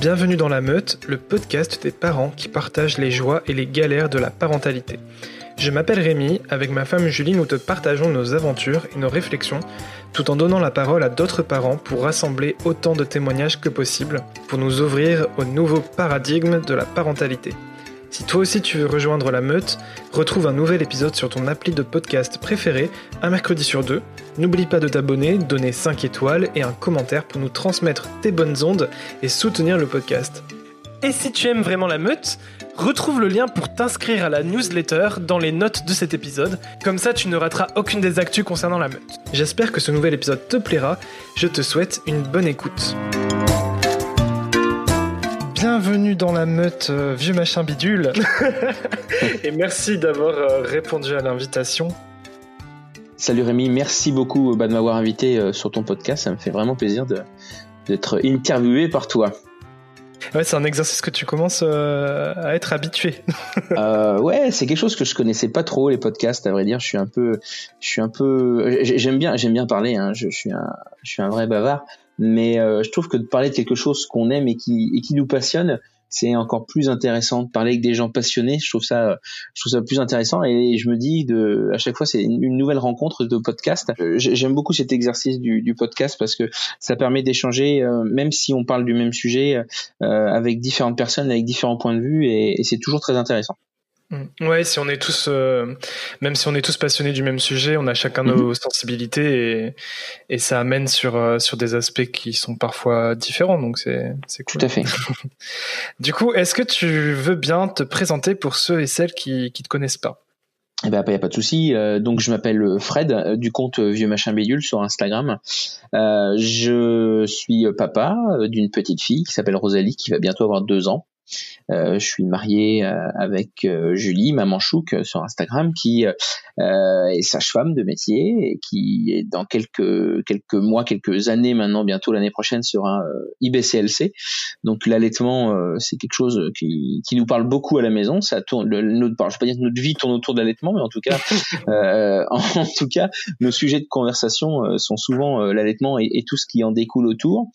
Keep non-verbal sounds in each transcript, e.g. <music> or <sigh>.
Bienvenue dans La Meute, le podcast des parents qui partagent les joies et les galères de la parentalité. Je m'appelle Rémi, avec ma femme Julie, nous te partageons nos aventures et nos réflexions, tout en donnant la parole à d'autres parents pour rassembler autant de témoignages que possible, pour nous ouvrir au nouveau paradigme de la parentalité. Si toi aussi tu veux rejoindre la meute, retrouve un nouvel épisode sur ton appli de podcast préféré, un mercredi sur deux. N'oublie pas de t'abonner, donner 5 étoiles et un commentaire pour nous transmettre tes bonnes ondes et soutenir le podcast. Et si tu aimes vraiment la meute, retrouve le lien pour t'inscrire à la newsletter dans les notes de cet épisode, comme ça tu ne rateras aucune des actus concernant la meute. J'espère que ce nouvel épisode te plaira, je te souhaite une bonne écoute. Bienvenue dans la meute euh, vieux machin bidule. <laughs> Et merci d'avoir euh, répondu à l'invitation. Salut Rémi, merci beaucoup bah, de m'avoir invité euh, sur ton podcast. Ça me fait vraiment plaisir d'être interviewé par toi. Ouais, c'est un exercice que tu commences à être habitué. ouais, c'est quelque chose que je connaissais pas trop les podcasts. À vrai dire, je suis un peu, je suis un peu, j'aime bien, j'aime bien parler. Hein. Je, suis un, je suis un vrai bavard mais euh, je trouve que de parler de quelque chose qu'on aime et qui, et qui nous passionne, c'est encore plus intéressant de parler avec des gens passionnés. Je trouve ça, je trouve ça plus intéressant et je me dis de, à chaque fois, c'est une nouvelle rencontre de podcast. Euh, j'aime beaucoup cet exercice du, podcast parce que ça permet d'échanger, euh, même si on parle du même sujet, avec différentes personnes, avec différents points de vue et c'est toujours très intéressant. Mm. Ouais, si on est tous, euh, même si on est tous passionnés du même sujet, on a chacun nos mm-hmm. sensibilités et, et ça amène sur euh, sur des aspects qui sont parfois différents, donc c'est c'est cool. Tout à fait. <laughs> du coup, est-ce que tu veux bien te présenter pour ceux et celles qui qui te connaissent pas? Eh ben, y a pas de souci. Euh, donc, je m'appelle Fred du compte Vieux Machin Bédule sur Instagram. je suis papa d'une petite fille qui s'appelle Rosalie, qui va bientôt avoir deux ans. Euh, je suis marié euh, avec euh, Julie, maman chouk sur Instagram, qui est sage-femme de métier et qui est dans quelques quelques mois, quelques années maintenant, bientôt l'année prochaine sera IBCLC. Donc l'allaitement, c'est quelque chose qui, qui nous parle beaucoup à la maison. Ça tourne, le, notre, je vais pas dire que notre vie tourne autour de l'allaitement, mais en tout cas, <laughs> en, tout cas, nos sujets de conversation sont souvent l'allaitement et, et, tout ce qui en découle autour.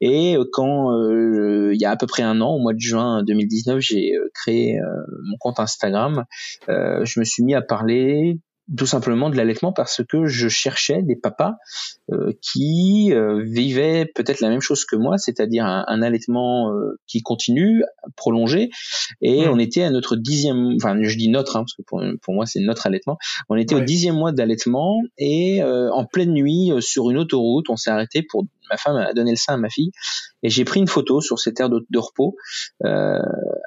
Et quand il y a à peu près un an, au mois de juin 2019, j'ai euh, créé euh, mon compte Instagram. Euh, je me suis mis à parler tout simplement de l'allaitement parce que je cherchais des papas euh, qui euh, vivaient peut-être la même chose que moi, c'est-à-dire un, un, allaitement euh, qui continue, prolongé, et mmh. on était à notre dixième, enfin je dis notre, hein, parce que pour, pour moi c'est notre allaitement, on était au dixième mois d'allaitement et en pleine nuit sur une autoroute, on s'est arrêté pour ma femme a donné le sein à ma fille et j'ai pris une photo sur cette aire de, de repos.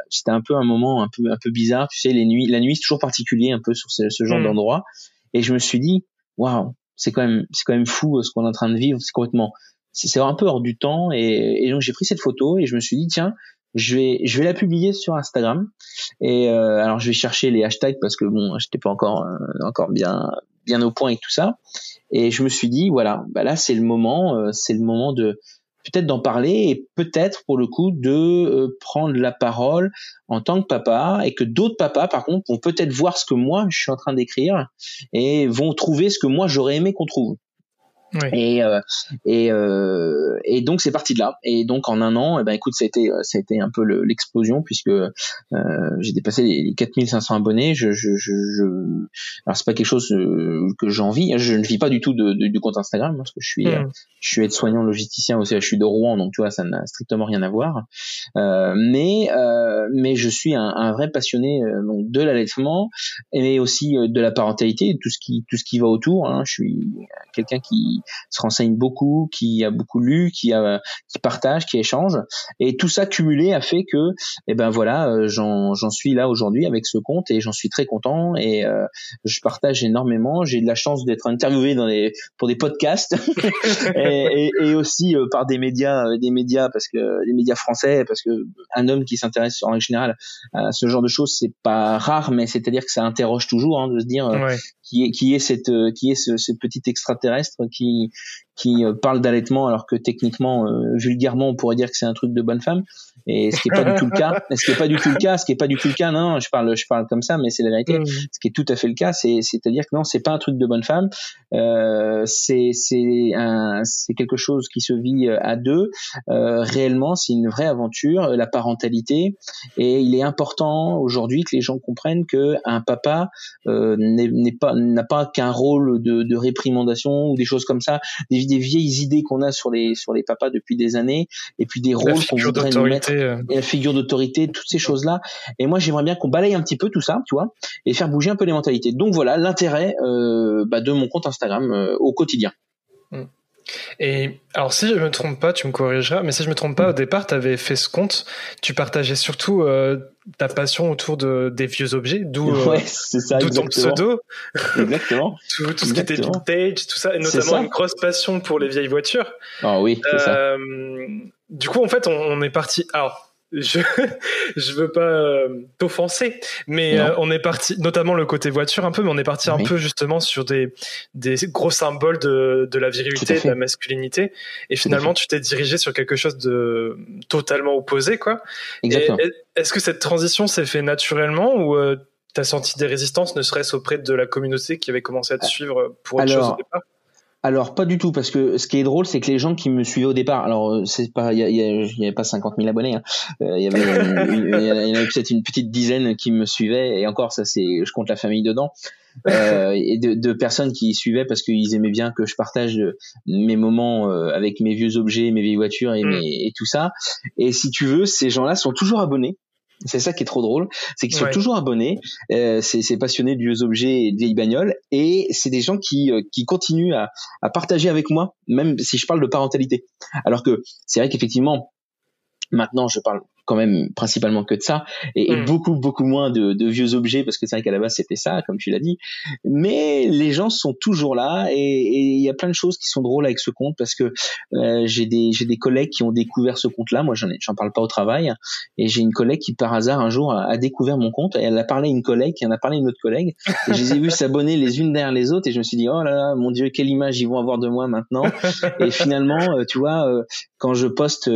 C'était un peu un moment un peu un peu bizarre, tu sais les nuits, la nuit c'est toujours particulier un peu sur ce, ce genre mmh. d'endroit et je me suis dit, waouh, c'est quand même, c'est quand même fou euh, ce qu'on est en train de vivre. C'est complètement, c'est un peu hors du temps. Et, et donc j'ai pris cette photo et je me suis dit, tiens, je vais, je vais la publier sur Instagram. Et euh, alors je vais chercher les hashtags parce que bon, j'étais pas encore, euh, encore bien, bien au point avec tout ça. Et je me suis dit, voilà, bah là c'est le moment, euh, c'est le moment de peut-être d'en parler et peut-être pour le coup de euh, prendre la parole en tant que papa et que d'autres papas par contre vont peut-être voir ce que moi je suis en train d'écrire et vont trouver ce que moi j'aurais aimé qu'on trouve. Et euh, et euh, et donc c'est parti de là. Et donc en un an, eh ben écoute, ça a été ça a été un peu l'explosion puisque euh, j'ai dépassé les 4500 abonnés. Je je je, je... alors c'est pas quelque chose euh, que j'envie. Je ne vis pas du tout de, de, du compte Instagram parce que je suis hmm. je suis aide-soignant logisticien au CHU de Rouen, donc tu vois ça n'a strictement rien à voir. Euh, mais mais je suis un, un vrai passionné donc de l'allaitement mais aussi de la parentalité, tout ce qui tout ce qui va autour. Hein. Je suis quelqu'un qui se renseigne beaucoup, qui a beaucoup lu, qui a qui partage, qui échange, et tout ça cumulé a fait que, eh ben voilà, euh, j'en j'en suis là aujourd'hui avec ce compte et j'en suis très content. Et euh, je partage énormément. J'ai de la chance d'être interviewé dans les pour des podcasts. <laughs> Et, et, et, aussi euh, par des médias, des médias parce que des médias français, parce que un homme qui s'intéresse en général à ce genre de choses, c'est pas rare, mais c'est-à-dire que ça interroge toujours hein, de se dire qui est qui est cette qui est ce, cette petite extraterrestre qui em qui parle d'allaitement alors que techniquement, vulgairement, on pourrait dire que c'est un truc de bonne femme. Et ce qui est pas du tout le cas, <laughs> ce qui est pas du tout le cas, ce qui est pas du tout le cas, non, je parle, je parle comme ça, mais c'est la vérité. Mm. Ce qui est tout à fait le cas, c'est, c'est-à-dire que non, c'est pas un truc de bonne femme, euh, c'est, c'est un, c'est quelque chose qui se vit euh, à deux. Euh, réellement, c'est une vraie aventure, la parentalité, et il est important aujourd'hui que les gens comprennent que un papa euh, n'est, n'est pas, n'a pas qu'un rôle de, de réprimandation ou des choses comme ça, des, des vieilles idées qu'on a sur les, sur les papas depuis des années, et puis des rôles qu'on voudrait nous mettre euh. et la figure d'autorité, toutes ces choses-là. Et moi, j'aimerais bien qu'on balaye un petit peu tout ça, tu vois, et faire bouger un peu les mentalités. Donc voilà l'intérêt euh, bah, de mon compte Instagram euh, au quotidien. Mm. Et alors, si je me trompe pas, tu me corrigeras, mais si je me trompe pas, au départ, tu avais fait ce compte, tu partageais surtout ta passion autour de, des vieux objets, d'où ton pseudo. Exactement. <laughs> tout, tout ce qui était vintage, tout ça, et notamment une grosse passion pour les vieilles voitures. Ah oui, c'est ça du coup, en fait, on, est parti. Alors, je <laughs> je veux pas euh, t'offenser, mais euh, on est parti, notamment le côté voiture un peu, mais on est parti un peu justement sur des des gros symboles de de la virilité, de la masculinité, et finalement tu t'es dirigé sur quelque chose de totalement opposé, quoi. Exactement. Est-ce que cette transition s'est fait naturellement ou euh, tu as senti des résistances, ne serait-ce auprait de la communauté qui avait commencé à te suivre pour autre chose au départ? Alors pas du tout parce que ce qui est drôle c'est que les gens qui me suivaient au départ alors euh, c'est pas il y, y, avait pas 50 000 abonnés hein. euh, il y avait <laughs> il y avait peut-être une petite dizaine qui me suivaient et encore ça c'est je compte la famille dedans euh, et de, de, personnes qui suivaient parce qu'ils aimaient bien que je partage mes moments euh, avec mes vieux objets mes vieilles voitures et, mm. mes, et tout ça et si tu veux ces gens-là sont toujours abonnés c'est ça qui est trop drôle, c'est qu'ils sont toujours abonnés, euh, c'est passionnés de vieux objets et de vieilles bagnoles, et c'est des gens qui, euh, qui continuent à, à partager avec moi, même si je parle de parentalité. Alors que c'est vrai qu'effectivement, maintenant je parle quand même principalement que de ça et, hmm. beaucoup beaucoup moins de, de, vieux objets parce que c'est vrai qu'à la base c'était ça comme tu l'as dit. Mais les gens sont toujours là et il y a plein de choses qui sont drôles avec ce compte parce que euh, j'ai des j'ai des collègues qui ont découvert ce compte là moi j'en j'en parle pas au travail et j'ai une collègue qui par hasard un jour a, découvert mon compte et elle a parlé à une collègue qui en a parlé à une autre collègue et je les ai vus s'abonner les unes derrière les autres et je me suis dit oh là là mon dieu quelle image ils vont avoir de moi maintenant. Et finalement euh, tu vois euh, quand je poste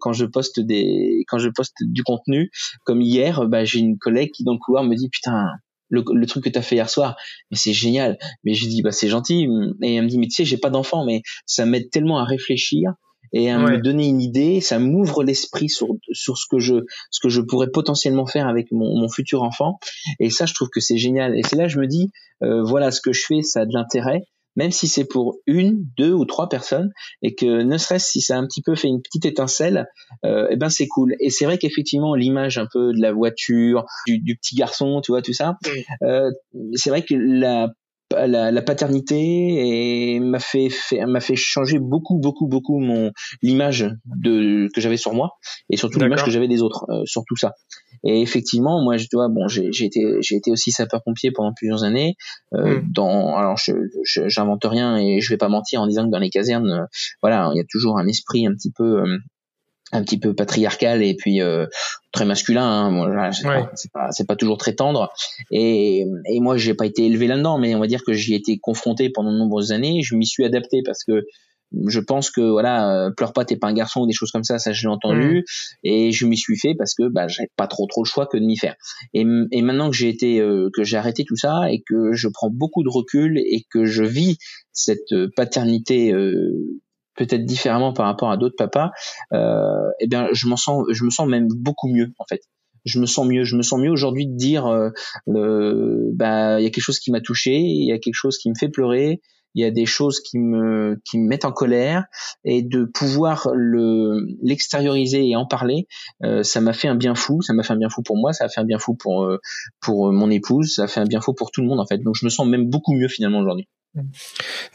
quand je poste des quand je poste du contenu. Comme hier, bah, j'ai une collègue qui dans le couloir me dit putain. Le, truc que tu as fait hier soir, mais c'est génial. Mais je dis bah c'est gentil. Et elle me dit mais tu sais j'ai pas d'enfant, mais ça m'aide tellement à réfléchir et à me donner une idée, ça m'ouvre l'esprit sur sur ce que je ce que je pourrais potentiellement faire avec mon, mon futur enfant. Et ça, je trouve que c'est génial. Et c'est là je me dis, euh, voilà, ce que je fais, ça a de l'intérêt même si c'est pour une, deux ou trois personnes, et que ne serait-ce si ça a un petit peu fait une petite étincelle, euh, eh ben c'est cool. Et c'est vrai qu'effectivement l'image un peu de la voiture, du, petit garçon, tu vois tout ça, euh, c'est vrai que la la, la paternité m'a fait, m'a fait changer beaucoup beaucoup beaucoup mon l'image de que j'avais sur moi et surtout l'image que j'avais des autres euh, sur tout ça et effectivement, moi, je dois, bon, j'ai été, j'ai été aussi sapeur-pompier pendant plusieurs années. Euh, hmm. Dans, alors, je, j'invente rien et je vais pas mentir en disant que dans les casernes, euh, voilà, il y a toujours un esprit un petit peu. Euh, un petit peu patriarcal et puis euh, très masculin hein. bon, c'est pas c'est pas toujours très tendre. Et et moi j'ai pas été élevé là-dedans mais on va dire que j'y ai été confronté pendant de nombreuses années. Je m'y suis adapté parce que je pense que voilà euh, pleure pas t'es pas un garçon ou des choses comme ça ça je l'ai entendu. Et je m'y suis fait parce que bah j'avais pas trop trop le choix que de m'y faire. Et, et maintenant que j'ai été euh, que j'ai arrêté tout ça et que je prends beaucoup de recul et que je vis cette euh, paternité peut-être différemment par rapport à d'autres papas euh, eh bien je m'en sens je me sens même beaucoup mieux en fait je me sens mieux. Je me sens mieux aujourd'hui de dire, euh, bah, il y a quelque chose qui m'a touché, il y a quelque chose qui me fait pleurer, il y a des choses qui me qui me mettent en colère et de pouvoir le l'extérioriser et en parler euh, ça m'a fait un bien fou ça m'a fait un bien fou pour moi ça a fait un bien fou pour euh, pour mon épouse ça a fait un bien fou pour tout le monde en fait donc je me sens même beaucoup mieux finalement aujourd'hui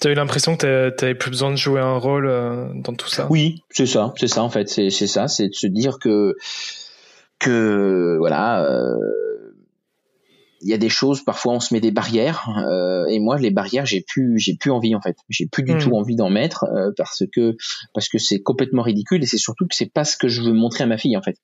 tu as eu l'impression que tu n'avais plus besoin de jouer un rôle euh, dans tout ça? Oui, c'est ça, c'est ça en fait, c'est ça, c'est de se dire que que voilà, il y a des choses parfois on se met des barrières euh, et moi les barrières j'ai plus j'ai plus envie en fait. J'ai plus du hmm. tout envie d'en mettre euh, parce que parce que c'est complètement ridicule et c'est surtout que c'est pas ce que je veux montrer à ma fille en fait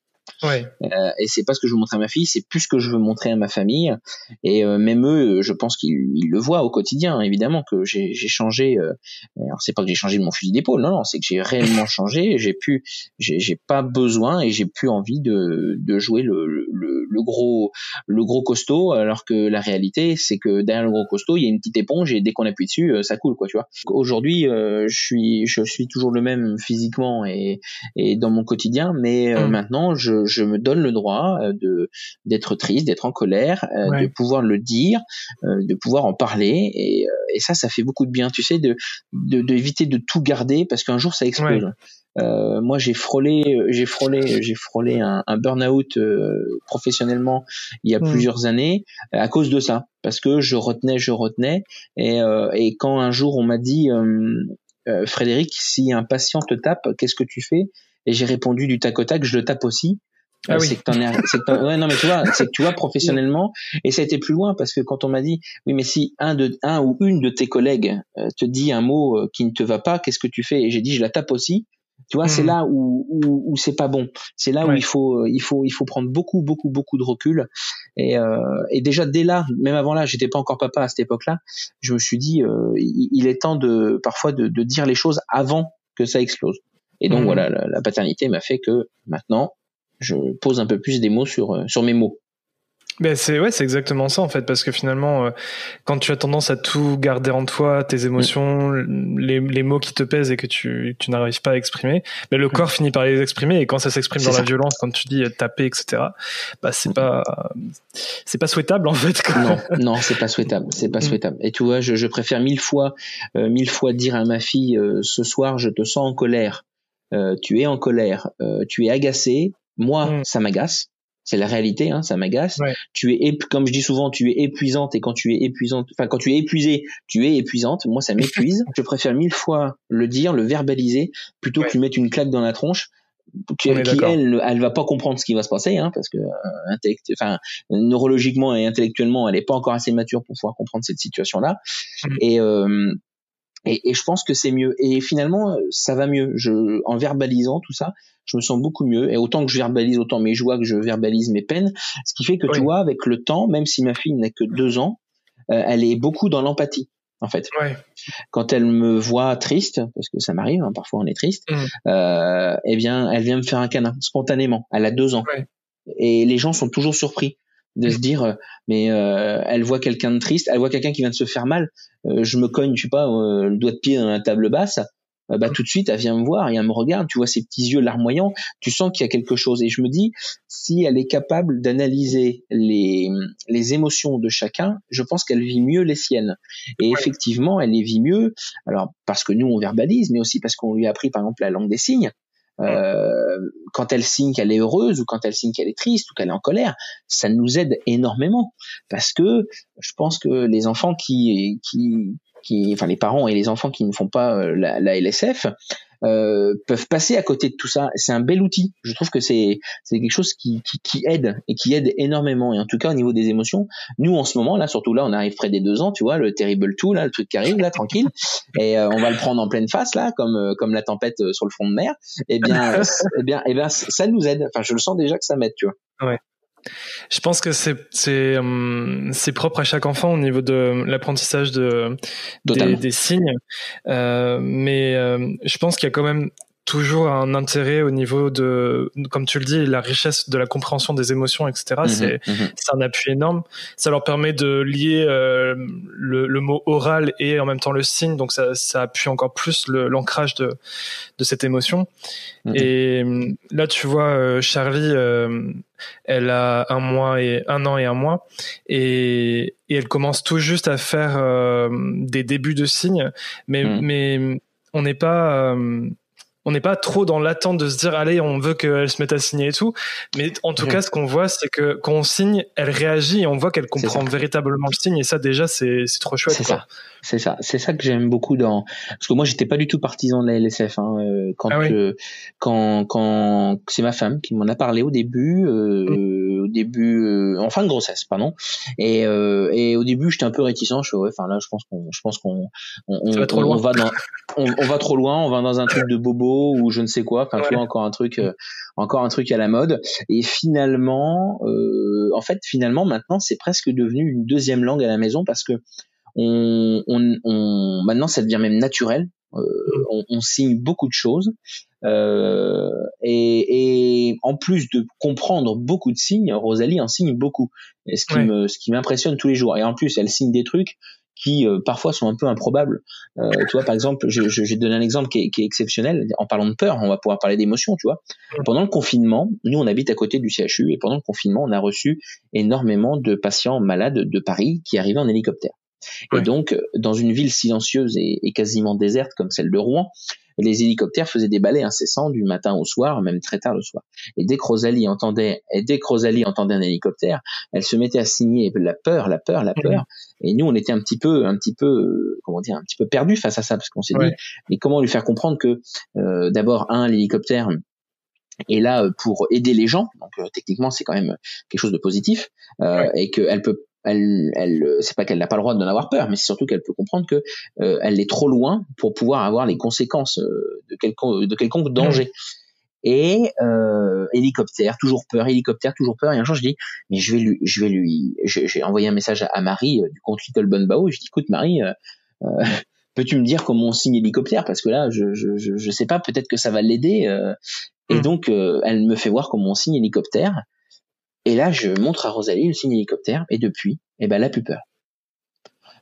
Ouais. Euh, et c'est pas ce que je veux montrer à ma fille, c'est plus ce que je veux montrer à ma famille. Et euh, même eux, je pense qu'ils le voient au quotidien, évidemment, que j'ai changé. Euh, alors c'est pas que j'ai changé de mon fusil d'épaule, non, non, c'est que j'ai réellement changé. J'ai pu, j'ai pas besoin et j'ai plus envie de, de jouer le, le, le, gros, le gros costaud, alors que la réalité, c'est que derrière le gros costaud, il y a une petite éponge et dès qu'on appuie dessus, ça coule, quoi, tu vois. Aujourd'hui, je suis, je suis toujours le même physiquement et, et dans mon quotidien, mais mmh. maintenant, je je me donne le droit euh, de d'être triste, d'être en colère, euh, de pouvoir le dire, euh, de pouvoir en parler. Et, et, ça, ça fait beaucoup de bien, tu sais, de d'éviter de, de, tout garder parce qu'un jour ça explose. Euh, moi, j'ai frôlé, j'ai frôlé, j'ai frôlé un, un burn-out professionnellement il y a hmm. plusieurs années à cause de ça, parce que je retenais, je retenais, et, et quand un jour on m'a dit, Frédéric, si un patient te tape, qu'est-ce que tu fais? Et j'ai répondu du tac au tac, je le tape aussi. Ah oui. C'est que t'en es, c'est que ouais, non mais tu vois, c'est que tu vois professionnellement et ça a été plus loin parce que quand on m'a dit oui mais si un de un ou une de tes collègues euh, te dit un mot euh, qui ne te va pas, qu'est-ce que tu fais? Et j'ai dit je la tape aussi. Tu vois, c'est hmm. là où où, où c'est pas bon. C'est là où il faut euh, il faut il faut prendre beaucoup beaucoup beaucoup de recul et euh, et déjà dès là, même avant là, j'étais pas encore papa à cette époque-là, je me suis dit euh, il, est temps de parfois de, de dire les choses avant que ça explose. Et donc hmm. voilà, la, la paternité m'a fait que maintenant je pose un peu plus des mots sur, euh, sur mes mots. Ben c'est ouais, c'est exactement ça en fait, parce que finalement, euh, quand tu as tendance à tout garder en toi, tes émotions, les, les, mots qui te pèsent et que tu, tu n'arrives pas à exprimer, ben le corps finit par les exprimer et quand ça s'exprime dans la violence, quand tu dis taper, etc. Bah c'est pas c'est pas souhaitable en fait. Non, non, c'est pas souhaitable, c'est pas mm. souhaitable. Et tu vois, je, je préfère mille fois euh, mille fois dire à ma fille ce soir, je te sens en colère. Tu es en colère, tu es agacé, moi, mm. ça m'agace. C'est la réalité, hein, ça m'agace. Tu es, comme je dis souvent, tu es épuisante et quand tu es épuisante, enfin quand tu es épuisée, tu es épuisante. Moi, ça m'épuise. <laughs> je préfère mille fois le dire, le verbaliser, plutôt que lui mettre une claque dans la tronche qui, elle, elle va pas comprendre ce qui va se passer, hein, parce que euh, enfin, neurologiquement et intellectuellement, elle est pas encore assez mature pour pouvoir comprendre cette situation-là. Mm. Et, euh, et, et, je pense que c'est mieux. Et finalement, ça va mieux. Je, en verbalisant tout ça, je me sens beaucoup mieux. Et autant que je verbalise autant mes joies que je verbalise mes peines. Ce qui fait que tu vois, avec le temps, même si ma fille n'a que deux ans, euh, elle est beaucoup dans l'empathie. En fait, ouais. quand elle me voit triste, parce que ça m'arrive, hein, parfois on est triste, mmh. euh, eh bien, elle vient me faire un câlin spontanément. Elle a deux ans, et les gens sont toujours surpris de se dire euh, mais euh, elle voit quelqu'un de triste, elle voit quelqu'un qui vient de se faire mal, euh, je me cogne, je sais pas, le doigt de pied dans la table basse, bah tout de suite elle vient me voir et elle me regarde, tu vois ses petits yeux larmoyants, tu sens qu'il y a quelque chose. Et je me dis si elle est capable d'analyser les les émotions de chacun, je pense qu'elle vit mieux les siennes. Et effectivement elle les vit mieux alors parce que nous on verbalise mais aussi parce qu'on lui a appris par exemple la langue des signes euh, quand elle signe qu'elle est heureuse ou quand elle signe qu'elle est triste ou qu'elle est en colère, ça nous aide énormément. Parce que je pense que les enfants qui qui qui enfin les parents et les enfants qui ne font pas euh, la, la LSF euh, peuvent passer à côté de tout ça. C'est un bel outil. Je trouve que c'est c'est quelque chose qui, qui, qui, aide et qui aide énormément. Et en tout cas au niveau des émotions, nous en ce moment là, surtout là, on arrive près des deux ans, tu vois, le terrible tout là, le truc qui arrive là, tranquille, et euh, on va le prendre en pleine face là, comme euh, comme la tempête sur le front de mer. Eh bien, <laughs> eh bien, eh bien, ça nous aide. Enfin, je le sens déjà que ça m'aide, tu vois. Ouais. Je pense que c'est c'est c'est propre à chaque enfant au niveau de l'apprentissage de des, des, signes, euh, mais euh, je pense qu'il y a quand même toujours un intérêt au niveau de, comme tu le dis, la richesse de la compréhension des émotions, etc. Mhm, c'est mhm. c'est un appui énorme. Ça leur permet de lier euh, le, le, mot oral et en même temps le signe, donc ça, ça appuie encore plus l'ancrage de, de cette émotion. Mhm. Et hum, là, tu vois, euh, Charlie, euh, elle a un mois et un an et un mois, et, et elle commence tout juste à faire euh, des débuts de signes, mais mais on n'est pas on n'est pas trop dans l'attente de se dire allez on veut qu'elle se mette à signer et tout. Mais en tout cas ce qu'on voit c'est que quand on signe elle réagit et on voit qu'elle comprend véritablement le signe. Et ça déjà c'est trop chouette ça c'est ça c'est ça que j'aime beaucoup dans parce que moi j'étais pas du tout partisan de la LSF hein, euh, quand, ah quand quand c'est ma femme qui m'en a parlé au début euh, mm au début, en fin de grossesse, pardon. Et, et au début, j'étais un peu réticent. Je ouais, enfin là, je pense qu'on, je pense qu'on, on, on, va trop loin. on, va dans, on, va trop loin. On va dans un truc de bobo ou je ne sais quoi. Enfin, tu vois, encore un truc, encore un truc à la mode. Et finalement, en fait, finalement, maintenant, c'est presque devenu une deuxième langue à la maison parce que on, on, on, maintenant ça devient même naturel. Euh, mm. on, on, signe beaucoup de choses euh, et, et, en plus de comprendre beaucoup de signes, Rosalie en signe beaucoup. Et ce qui me, ce qui m'impressionne tous les jours. Et en plus, elle signe des trucs qui euh, parfois sont un peu improbables. Euh, tu vois, par exemple, je, je, je donner un exemple qui est, qui est, exceptionnel. En parlant de peur, on va pouvoir parler d'émotion, tu vois. Mm. Pendant le confinement, nous, on habite à côté du CHU, et pendant le confinement, on a reçu énormément de patients malades de Paris qui arrivaient en hélicoptère. Et donc, dans une ville silencieuse et, quasiment déserte comme celle de Rouen, les hélicoptères faisaient des balais incessants du matin au soir, même très tard le soir. Et dès que Rosalie entendait, et dès que Rosalie entendait un hélicoptère, elle se mettait à signer la peur, la peur, la peur. Et nous, on était un petit peu, un petit peu, comment dire, un petit peu perdus face à ça, parce qu'on s'est dit, mais comment lui faire comprendre que, euh, d'abord, un, l'hélicoptère, est là pour aider les gens, donc euh, techniquement c'est quand même quelque chose de positif, euh, et qu'elle peut elle, elle c'est pas qu'elle n'a pas le droit d'en avoir peur, mais c'est surtout qu'elle peut comprendre que euh, elle est trop loin pour pouvoir avoir les conséquences euh, de quelconque, de quelconque danger. Et euh, hélicoptère, toujours peur, hélicoptère, toujours peur. Et un jour, je dis, mais je vais lui, je vais lui, j'ai envoyé un message à, Marie du compte Little Bunbao. Et je dis, écoute Marie, <laughs> peux-tu me dire comment on signe hélicoptère Parce que là, je, je, je, je sais pas, peut-être que ça va l'aider. et hmm. donc, elle me fait voir comment on signe hélicoptère. Et là, je montre à Rosalie le signe hélicoptère, et depuis, eh ben, elle a plus peur.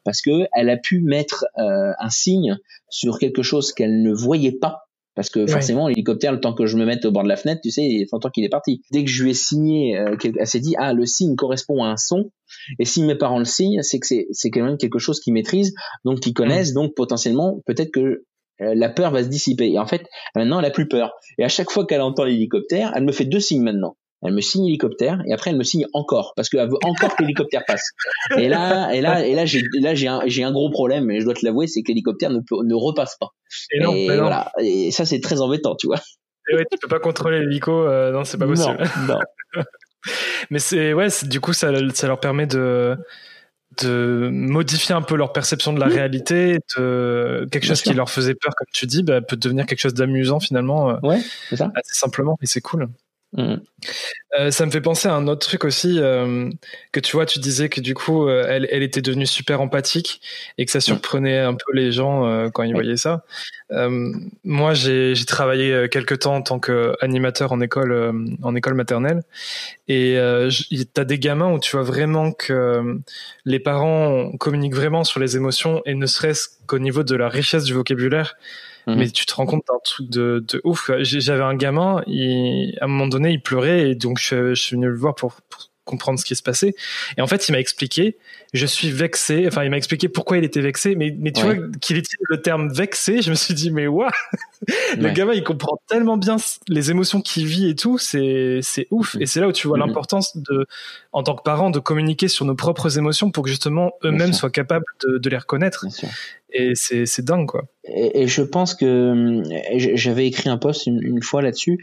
Parce que elle a pu mettre euh, un signe sur quelque chose qu'elle ne voyait pas. Parce que forcément, l'hélicoptère, le temps que je me mette au bord de la fenêtre, tu sais, il faut temps qu'il est parti. Dès que je lui ai signé, euh, elle s'est dit, ah, le signe correspond à un son. Et si mes parents le signent, c'est que c'est quand même quelque chose qu'ils maîtrisent, donc qu'ils connaissent, mm. donc potentiellement, peut-être que euh, la peur va se dissiper. Et en fait, maintenant, elle a plus peur. Et à chaque fois qu'elle entend l'hélicoptère, elle me fait deux signes maintenant elle me signe hélicoptère et après elle me signe encore parce qu'elle veut encore que l'hélicoptère passe. Et là, et là, et là, j'ai là j'ai un j'ai un gros problème, mais je dois te l'avouer, c'est que l'hélicoptère ne ne repasse pas. Et, non, voilà. Et ça c'est très embêtant, tu vois. Et ouais, tu peux pas contrôler l'hélico, euh, non, c'est pas possible. Non. <laughs> mais c'est ouais, du coup ça ça leur permet de de modifier un peu leur perception de la réalité, de quelque chose qui leur faisait peur, comme tu dis, bah, peut devenir quelque chose d'amusant finalement. Euh, ouais, c'est ça. Assez simplement, et c'est cool. Mm. Euh, ça me fait penser à un autre truc aussi euh, que tu vois, tu disais que du coup, euh, elle, elle, était devenue super empathique et que ça surprenait un peu les gens quand ils voyaient ça. moi, j'ai travaillé quelques temps en tant qu'animateur en école, en école maternelle et t'as des gamins où tu vois vraiment que les parents communiquent vraiment sur les émotions et ne serait-ce qu'au niveau de la richesse du vocabulaire. Mhm. Mais tu te rends compte d'un truc de, de ouf. J'avais un gamin, il, à un moment donné, il pleurait et donc je, suis venu le voir pour comprendre ce qui se passait. Et en fait, il m'a expliqué, je suis vexé. Enfin, il m'a expliqué pourquoi il était vexé. Mais, mais tu vois qu'il utilise le terme vexé, je me suis dit, mais what Le gamin, il comprend tellement bien les émotions qu'il vit et tout. C'est, c'est ouf. Et c'est là où tu vois mm-hmm. l'importance de, en tant que parent, de communiquer sur nos propres émotions pour que justement eux-mêmes soient capables de, de les reconnaître. Et c'est, c'est dingue, quoi. Et, et, je pense que j'avais écrit un post une, une fois là-dessus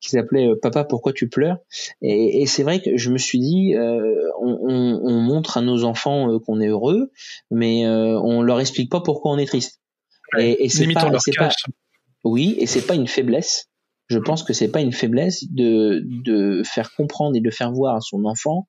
qui s'appelait euh, Papa, pourquoi tu pleures? Et, et c'est vrai que je me suis dit, euh, on, on, on, montre à nos enfants euh, qu'on est heureux, mais euh, on leur explique pas pourquoi on est triste. et, et c'est pas, pas, oui, et c'est pas une faiblesse. Je pense que c'est pas une faiblesse de, de faire comprendre et de faire voir à son enfant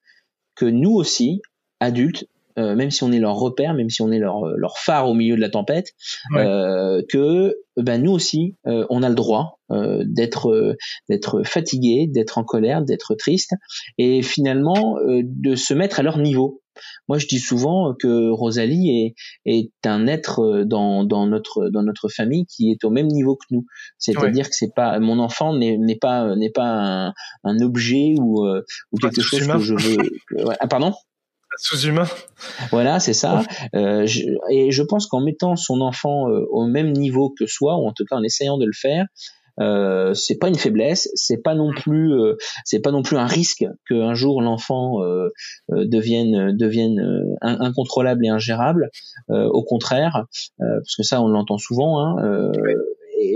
que nous aussi, adultes, euh, même si on est leur repère, même si on est leur, leur phare au milieu de la tempête, euh, que ben nous aussi, euh, on a le droit euh, d'être d'être fatigué, d'être en colère, d'être triste, et finalement de se mettre à leur niveau. Moi, je dis souvent que Rosalie est, est un être dans, dans notre dans notre famille qui est au même niveau que nous. C'est-à-dire que c'est pas mon enfant n'est pas n'est pas un, un objet ou ou quelque chose que je veux. <laughs> Ah, pardon? Sous-humain. Voilà, c'est ça. Euh, et je pense qu'en mettant son enfant euh, au même niveau que soi, ou en tout cas en essayant de le faire, euh, c'est pas une faiblesse, c'est pas non plus, euh, c'est pas non plus un risque qu'un jour l'enfant euh, devienne devienne incontrôlable et ingérable. au contraire, parce que ça on l'entend souvent. Hein,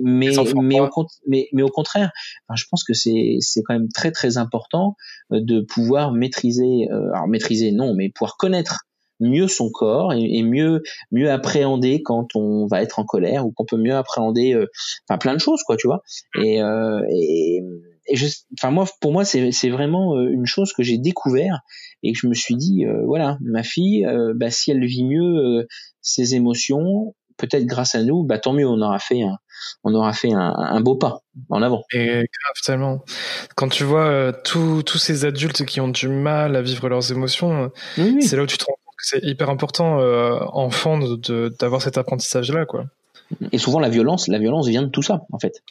mais mais au, mais, mais au contraire, je pense que c'est c'est quand même très très important de pouvoir maîtriser, alors maîtriser non, mais pouvoir connaître mieux son corps et, mieux mieux appréhender quand on va être en colère ou qu'on peut mieux appréhender euh, enfin plein de choses quoi tu vois. Et euh, et, et je, enfin moi pour moi c'est c'est vraiment euh, une chose que j'ai découvert et que je me suis dit voilà ma fille bah si elle vit mieux ses émotions peut-être grâce à nous bah tant mieux on aura fait un on aura fait un, un beau pas en avant. Et grave tellement. Quand tu vois tous tous ces adultes qui ont du mal à vivre leurs émotions, c'est là où tu te rends c'est hyper important euh, enfant d'avoir cet apprentissage là quoi. Et souvent la violence, la violence vient de tout ça en fait.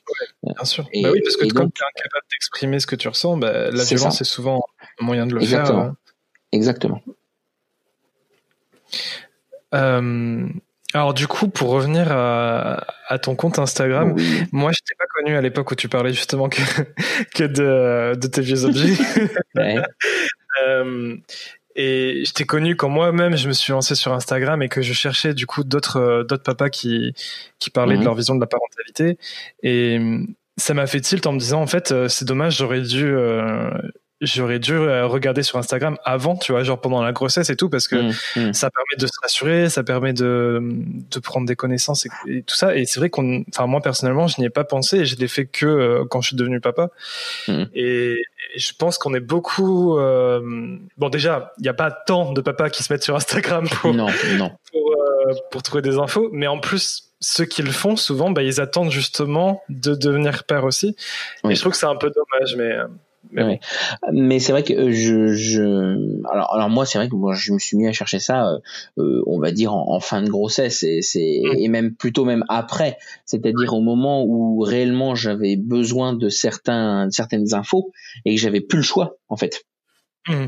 bien sûr. bah oui, parce que quand tu es incapable d'exprimer ce que tu ressens, bah, la violence est souvent un moyen de le Exactement. faire. Hein. Exactement. Euh, alors du coup, pour revenir à, ton compte Instagram, moi je t'ai pas connu à l'époque où tu parlais justement que, <laughs> que de, de tes vieux objets. <laughs> ouais. euh, et je t'ai connu quand moi-même je me suis lancé sur Instagram et que je cherchais du coup d'autres euh, d'autres papas qui qui parlaient de mhm. leur vision de la parentalité et ça m'a fait tilt en me disant en fait euh, c'est dommage j'aurais dû euh, j'aurais dû euh, regarder sur Instagram avant, tu vois, genre pendant la grossesse et tout, parce que mmh, mmh. ça permet de se rassurer, ça permet de, de prendre des connaissances et, tout ça. Et c'est vrai qu'on, enfin moi personnellement, je n'y ai pas pensé et je l'ai fait que euh, quand je suis devenu papa. Mmh. Et, je pense qu'on est beaucoup. Euh, bon, déjà, il n'y a pas tant de papas qui se mettent sur Instagram pour non, non. <laughs> pour, pour trouver des infos, mais en plus ceux qui le font souvent, bah, ils attendent justement de devenir père aussi. Et je trouve que c'est un peu dommage, mais mais, mais c'est vrai que euh, je, je alors alors moi c'est vrai que moi je me suis mis à chercher ça euh, euh on va dire en, fin de grossesse et c'est mmh. et même plutôt même après. C'est-à-dire au moment où réellement j'avais besoin de certains certaines infos et que j'avais plus le choix en fait. Mmh.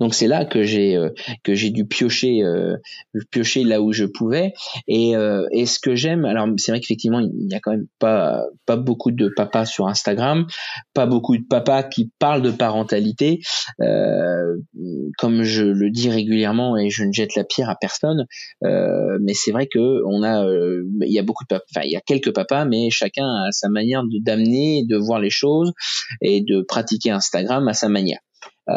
Donc c'est là que j'ai euh, que j'ai dû piocher euh, piocher là où je pouvais et, euh, et ce que j'aime alors c'est vrai qu'effectivement il n'y a quand même pas pas beaucoup de papas sur Instagram, pas beaucoup de papas qui parlent de parentalité comme je le dis régulièrement et je ne jette la pierre à personne mais c'est vrai que on a il y a beaucoup de papas enfin il y a quelques papas mais chacun a sa manière de d'amener de voir les choses et de pratiquer Instagram à sa manière. Euh,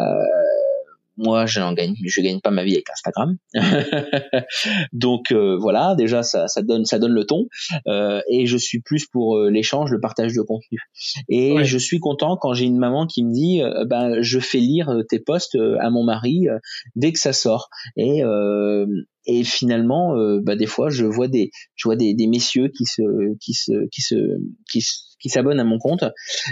moi je gagne je gagne pas ma vie avec Instagram. <laughs> Donc euh, voilà déjà ça, ça donne ça donne le ton. Euh, et je suis plus pour euh, l'échange le partage de contenu. Et je suis content quand j'ai une maman qui me dit ben je fais lire tes posts à mon mari dès que ça sort. Et et finalement bah, des fois je vois des je vois des, des messieurs qui se qui se qui se qui se qui s'abonnent à mon compte.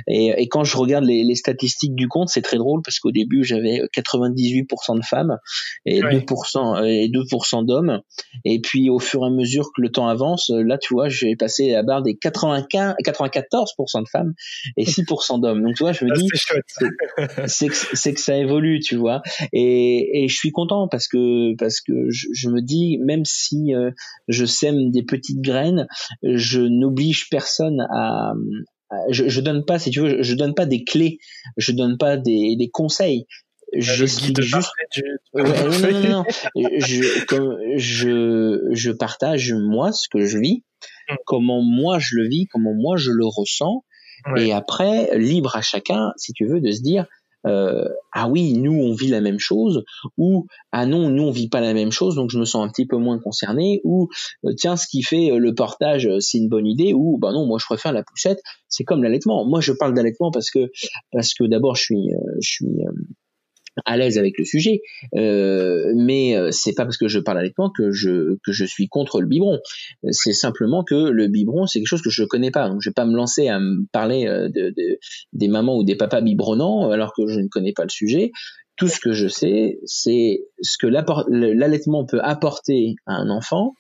Et, et quand je regarde les, les, statistiques du compte, c'est très drôle parce qu'au début j'avais 98% de femmes et 2% et 2% d'hommes. Et puis au fur et à mesure que le temps avance, là tu vois, j'ai passé la barre des 95, 94% de femmes et 6% d'hommes. Donc tu vois, je me ah, dis, c'est que, que ça évolue, tu vois. Et, et je suis content parce que parce que je, je me dis, même si euh, je sème des petites graines, je n'oblige personne à, je, je donne pas, si tu veux, je, donne pas des clés, je donne pas des, des conseils. Je suis juste. non, non, non, je, comme je, je partage moi ce que je vis, mm. comment moi je le vis, comment moi je le ressens, et après libre à chacun, si tu veux, de se dire euh, ah oui, nous on vit la même chose, ou ah non, nous on vit pas la même chose, donc je me sens un petit peu moins concerné, ou euh, tiens, ce qui fait euh, le portage, c'est une bonne idée, ou bah non, moi je préfère la poussette, c'est comme l'allaitement. Moi je parle d'allaitement parce que parce que d'abord je suis je suis à l'aise avec le sujet, euh, mais euh, c'est pas parce que je parle allaitement que je que je suis contre le biberon. C'est simplement que le biberon c'est quelque chose que je connais pas, donc je vais pas me lancer à me parler euh, de, de, des mamans ou des papas biberonnants alors que je ne connais pas le sujet. Tout ce que je sais, c'est ce que l'allaitement peut apporter à un enfant.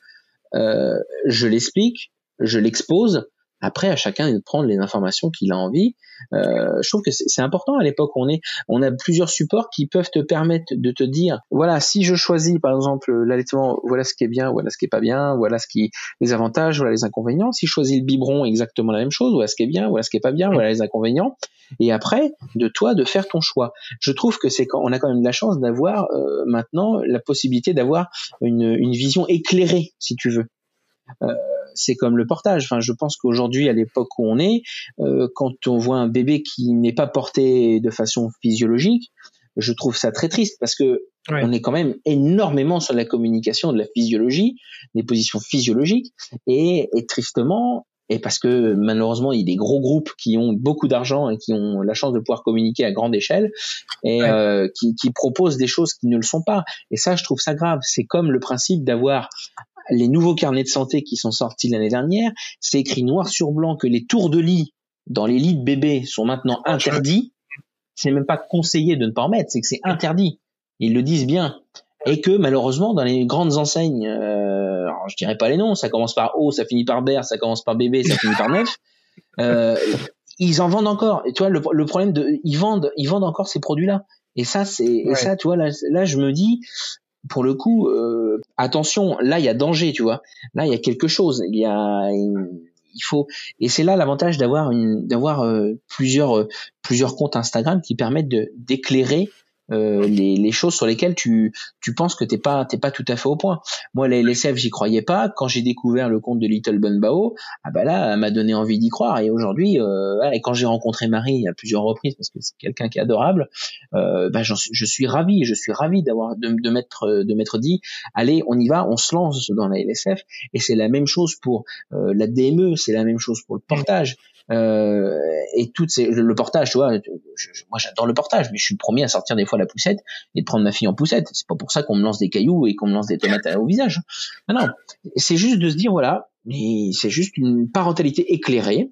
Euh, je l'explique, je l'expose, après, à chacun de prendre les informations qu'il a envie. Euh, je trouve que c'est important à l'époque. On est, on a plusieurs supports qui peuvent te permettre de te dire, voilà, si je choisis par exemple l'allaitement, voilà ce qui est bien, voilà ce qui est pas bien, voilà ce qui, les avantages, voilà les inconvénients. Si je choisis le biberon, exactement la même chose, voilà ce qui est bien, voilà ce qui est pas bien, voilà les inconvénients. Et après, de toi de faire ton choix. Je trouve que c'est quand on a quand même de la chance d'avoir euh, maintenant la possibilité d'avoir une, une vision éclairée, si tu veux. Euh, c'est comme le portage. Enfin, je pense qu'aujourd'hui, à l'époque où on est, euh, quand on voit un bébé qui n'est pas porté de façon physiologique, je trouve ça très triste parce que on est quand même énormément sur la communication de la physiologie, des positions physiologiques, et, et tristement, et parce que malheureusement il y a des gros groupes qui ont beaucoup d'argent et qui ont la chance de pouvoir communiquer à grande échelle et euh, qui, qui, proposent des choses qui ne le sont pas. Et ça, je trouve ça grave. C'est comme le principe d'avoir les nouveaux carnets de santé qui sont sortis l'année dernière. C'est écrit noir sur blanc que les tours de lit dans les lits de bébés sont maintenant interdits. C'est même pas conseillé de ne pas en mettre, c'est que c'est interdit. Ils le disent bien et que malheureusement dans les grandes enseignes, euh, alors je dirais pas les noms, ça commence par O, ça finit par Ber, ça commence par bébé, ça finit par neuf, euh, ils en vendent encore. Et tu vois le, le, problème de, ils vendent, ils vendent encore ces produits-là. Et ça c'est, et ça tu vois là, là je me dis, pour le coup, euh, attention, là il y a danger, tu vois. Là il y a quelque chose, il y a il faut et c'est là l'avantage d'avoir une d'avoir euh, plusieurs euh, plusieurs comptes Instagram qui permettent de d'éclairer euh, les, les, choses sur lesquelles tu, tu penses que t'es pas t'es pas tout à fait au point. Moi, la LSF, j'y croyais pas. Quand j'ai découvert le compte de Little Bun Bao, ah bah là, elle m'a donné envie d'y croire. Et aujourd'hui, euh, et quand j'ai rencontré Marie à plusieurs reprises, parce que c'est quelqu'un qui est adorable, euh, bah je suis ravi. Je suis ravi d'avoir de, de m'être de m'être dit, allez, on y va, on se lance dans la LSF. Et c'est la même chose pour euh, la DME, c'est la même chose pour le portage. Euh, et toutes ces, le portage, tu vois, moi j'adore le portage, mais je suis le premier à sortir des fois la poussette et de prendre ma fille en poussette. C'est pas pour ça qu'on me lance des cailloux et qu'on me lance des tomates au visage. Non, non, c'est juste de se dire voilà, c'est juste une parentalité éclairée.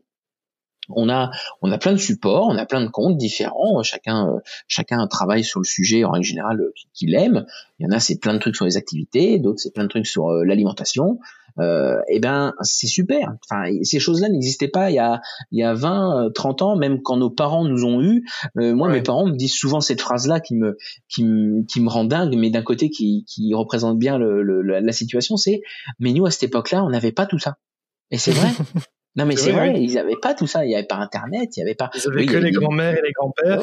On a, on a plein de supports, on a plein de comptes différents. Chacun, chacun travaille sur le sujet en règle générale qu'il aime. Il y en a, c'est plein de trucs sur les activités, d'autres c'est plein de trucs sur euh, l'alimentation euh, eh ben c'est super. Enfin, ces choses-là n'existaient pas il y a il y a 20 30 ans même quand nos parents nous ont eu. Euh, moi mes parents me disent souvent cette phrase-là qui me qui me qui me rend dingue mais d'un côté qui qui représente bien le, le, la situation, c'est mais nous à cette époque-là, on n'avait pas tout ça. Et c'est vrai. <laughs> Non mais c'est vrai, ils avaient pas tout ça, il y avait pas internet, il y avait pas. Ils avaient que les grands-mères et les grands-pères.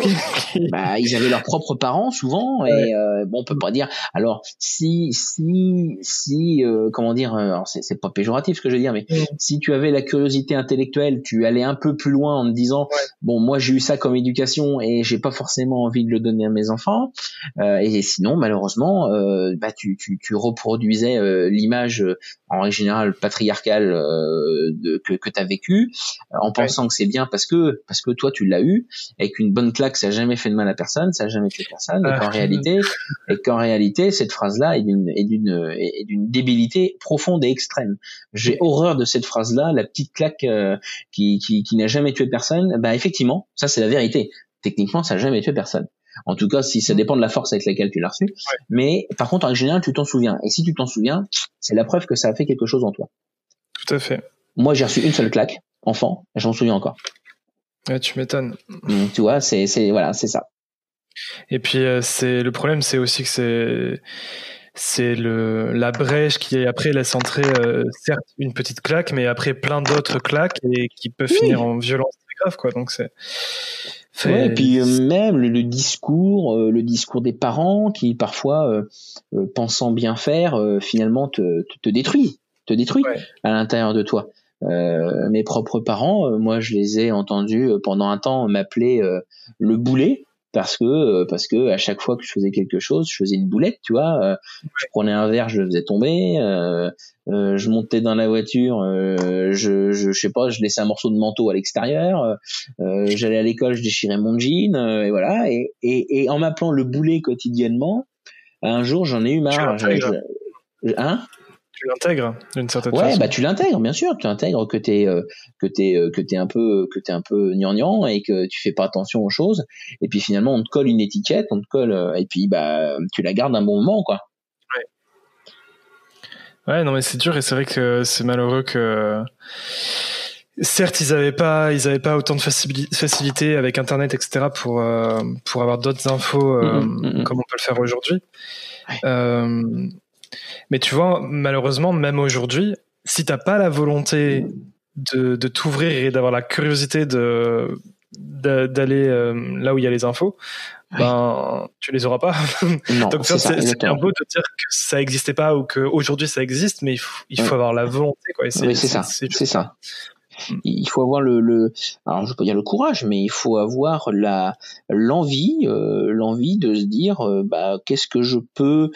bah, ils avaient leurs propres parents souvent et euh, bon on peut pas dire. Alors si si si euh, comment dire, euh, c'est pas péjoratif ce que je veux dire, mais si tu avais la curiosité intellectuelle, tu allais un peu plus loin en te disant bon moi j'ai eu ça comme éducation et j'ai pas forcément envie de le donner à mes enfants. Euh, et sinon malheureusement bah tu tu, tu reproduisais l'image en règle générale patriarcale de, que que vécu euh, en pensant que c'est bien parce que parce que toi tu l'as eu et qu'une bonne claque ça a jamais fait de mal à personne, ça a jamais tué personne et qu'en réalité et qu'en réalité cette phrase là est d'une est d'une est d'une débilité profonde et extrême. J'ai horreur de cette phrase là, la petite claque euh, qui qui, qui n'a jamais tué personne. Bah effectivement, ça c'est la vérité. Techniquement, ça n'a jamais tué personne. En tout cas, si ça dépend de la force avec laquelle tu l'as reçu. Mais par contre, en général, tu t'en souviens. Et si tu t'en souviens, c'est la preuve que ça a fait quelque chose en toi. Tout à fait. Moi, j'ai reçu une seule claque, enfant, et j'en souviens encore. Ouais, tu m'étonnes. tu vois, c'est, c'est, voilà, c'est ça. Et puis, euh, c'est, le problème, c'est aussi que c'est, c'est le, la brèche qui après laisse entrer, euh, certes, une petite claque, mais après plein d'autres claques et qui peuvent finir en violence très grave, quoi. Donc, c'est, Ouais, et puis euh, même le, discours, le discours des parents qui parfois, pensant bien faire, finalement te, te, détruit, te détruit à l'intérieur de toi. Euh, mes propres parents, euh, moi je les ai entendus euh, pendant un temps m'appeler le boulet parce que parce que à chaque fois que je faisais quelque chose, je faisais une boulette, tu vois. Je prenais un verre, je le faisais tomber. je montais dans la voiture, je, je, je sais pas, je laissais un morceau de manteau à l'extérieur. J'allais à l'école, je déchirais mon jean, et voilà. Et, et, et en m'appelant le boulet quotidiennement, un jour j'en ai eu marre. Hein? Tu l'intègres d'une certaine ouais, façon. Ouais, bah tu l'intègres, bien sûr. Tu intègres que t'es euh, que t'es euh, que t'es un peu que t'es un peu gnangnan et que tu fais pas attention aux choses. Et puis finalement, on te colle une étiquette, on te colle euh, et puis bah tu la gardes un bon moment, quoi. Ouais. Ouais, non mais c'est dur et c'est vrai que c'est malheureux que certes ils avaient pas ils avaient pas autant de facilité avec internet etc pour pour avoir d'autres infos mm, mm, mm, comme on peut le faire aujourd'hui. Ouais. Mais tu vois, malheureusement, même aujourd'hui, si t'as pas la volonté de, de t'ouvrir et d'avoir la curiosité de d'aller euh, là où il y a les infos, ben tu les auras pas. <laughs> Non, Donc c'est bien beau de dire que ça existait pas ou qu'aujourd'hui ça existe, mais il faut, il faut avoir la volonté quoi. Et Oui, c'est ça, c'est- ça. Il faut avoir le, le, alors je peux dire le courage, mais il faut avoir la l'envie, euh, l'envie de se dire, euh, bah qu'est-ce que je peux,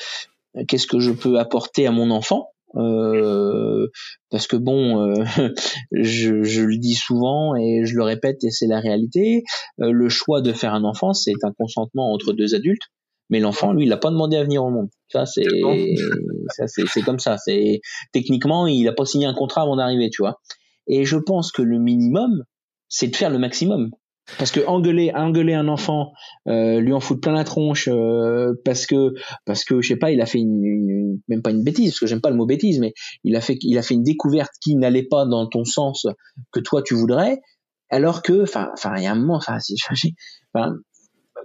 qu'est-ce que je peux apporter à mon enfant. Euh, parce que bon, euh, <laughs> je, je le dis souvent et je le répète et c'est la réalité. euh, le choix de faire un enfant, c'est un consentement entre deux adultes. Mais l'enfant, lui, il n'a pas demandé à venir au monde. Ça, c'est, Non. <laughs> ça, c'est, c'est comme ça. C'est techniquement, il n'a pas signé un contrat avant d'arriver, tu vois. Et je pense que le minimum, c'est de faire le maximum. Parce que engueuler, engueuler un enfant, euh, lui en foutre plein la tronche, euh, parce que, parce que je sais pas, il a fait une, une- même pas une bêtise, parce que j'aime pas le mot bêtise, mais il a fait, il a fait une découverte qui n'allait pas dans ton sens que toi tu voudrais, alors que, enfin, enfin, il y a un moment, enfin,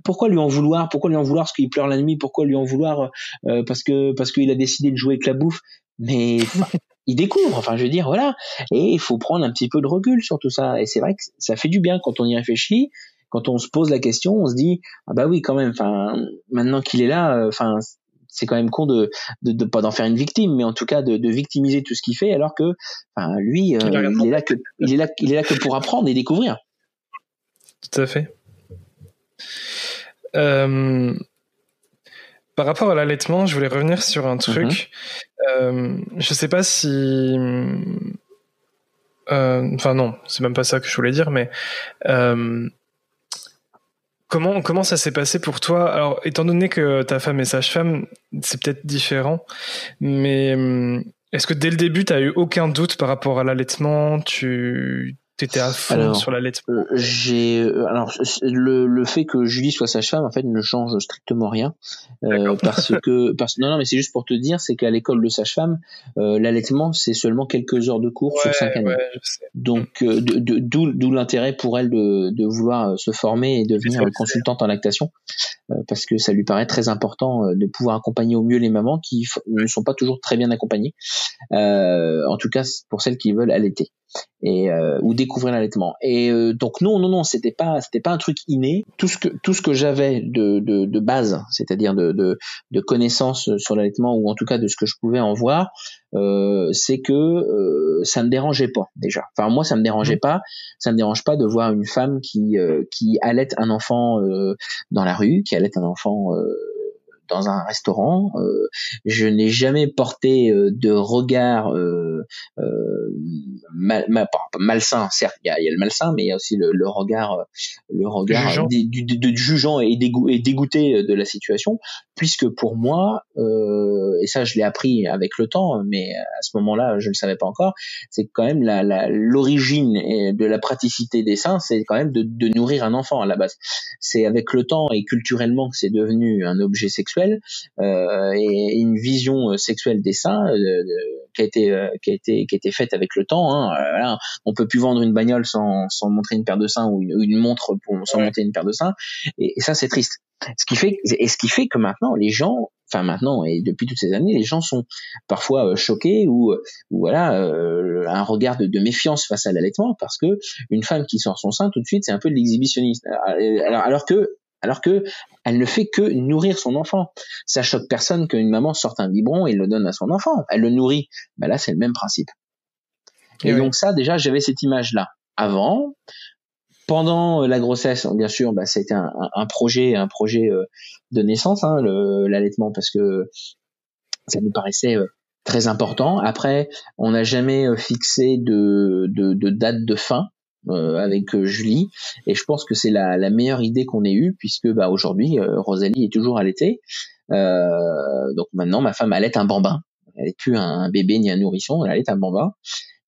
pourquoi lui en vouloir Pourquoi lui en vouloir parce qu'il pleure la nuit Pourquoi lui en vouloir euh, parce que parce qu'il a décidé de jouer avec la bouffe Mais enfin, il découvre. Enfin, je veux dire, voilà. Et il faut prendre un petit peu de recul sur tout ça. Et c'est vrai que ça fait du bien quand on y réfléchit. Quand on se pose la question, on se dit ah bah oui quand même. Enfin, maintenant qu'il est là, euh, enfin c'est quand même con de, de, de pas d'en faire une victime, mais en tout cas de, de victimiser tout ce qu'il fait, alors que enfin, lui, euh, il est là que il est là il est là que pour apprendre et découvrir. Tout à fait. Euh, par rapport à l'allaitement, je voulais revenir sur un truc. Euh, je sais pas si. euh, Enfin, non, c'est même pas ça que je voulais dire, mais. euh, Comment, comment ça s'est passé pour toi? Alors, étant donné que ta femme est sage-femme, c'est peut-être différent, mais euh, est-ce que dès le début, tu as eu aucun doute par rapport à l'allaitement? Tu étais à fond Alors, sur l'allaitement Euh, j'ai euh, alors le, le fait que Julie soit sage-femme en fait ne change strictement rien euh, <laughs> parce que parce non non mais c'est juste pour te dire c'est qu'à l'école de sage-femme euh, l'allaitement c'est seulement quelques heures de cours sur cinq années. ouais, je sais. donc euh, de- de- d'où d'où l'intérêt pour elle de, de vouloir euh, se former et devenir consultante en lactation euh, parce que ça lui paraît très important euh, de pouvoir accompagner au mieux les mamans qui f- ne sont pas toujours très bien accompagnées euh, en tout cas pour celles qui veulent allaiter et euh, ou découvrir l'allaitement. Et euh, donc non non non c'était pas c'était pas un truc inné. Tout ce que tout ce que j'avais de, de, de base c'est-à-dire de, de de connaissances sur l'allaitement ou en tout cas de ce que je pouvais en voir euh, c'est que euh, ça me dérangeait pas déjà. Enfin moi ça me dérangeait pas. Ça me dérange pas de voir une femme qui euh, qui allaite un enfant euh, dans la rue qui allaite un enfant euh, dans un restaurant. Euh, je n'ai jamais porté euh, de regard euh, euh, mal, mal- malsain. Certes, il y a, y a le malsain, mais il y a aussi le, le regard, le regard du, jugeant et, dégoût, et dégoûté de la situation, puisque pour moi, et ça je l'ai appris avec le temps, mais à ce moment-là je ne le savais pas encore, c'est quand même la- la- l'origine et de la praticité des seins, c'est quand même de, de nourrir un enfant à la base. C'est avec le temps et culturellement que c'est devenu un objet sexuel euh, et une vision euh, sexuelle des seins euh, qui a été qui a été qui a été faite avec le temps. Hein. Voilà. On peut plus vendre une bagnole sans, sans montrer une paire de seins ou une, montre pour sans Ouais. montrer une paire de seins. Et, et ça c'est triste. Ce qui fait et ce qui fait que maintenant les gens Enfin maintenant et depuis toutes ces années, les gens sont parfois choqués ou, ou voilà euh, un regard de, de méfiance face à l'allaitement parce que une femme qui sort son sein tout de suite c'est un peu de l'exhibitionniste. Alors, alors que alors que elle ne fait que nourrir son enfant. Ça choque personne qu'une maman sorte un biberon et le donne à son enfant. Elle le nourrit. Ben là, c'est le même principe. Et, Et oui. donc ça, déjà, j'avais cette image-là. Avant, pendant euh, la grossesse, bien sûr, bah, c'était un, projet, un projet euh, de naissance, hein, l'allaitement, parce que ça nous paraissait euh, très important. Après, on n'a jamais fixé de, de, de date de fin avec euh, Julie, et je pense que c'est la, la meilleure idée qu'on ait eue, puisque bah, aujourd'hui, euh, Rosalie est toujours allaitée. Euh, donc maintenant, ma femme allaite un bambin. Elle n'est plus un bébé ni un nourrisson, elle allaite un bambin.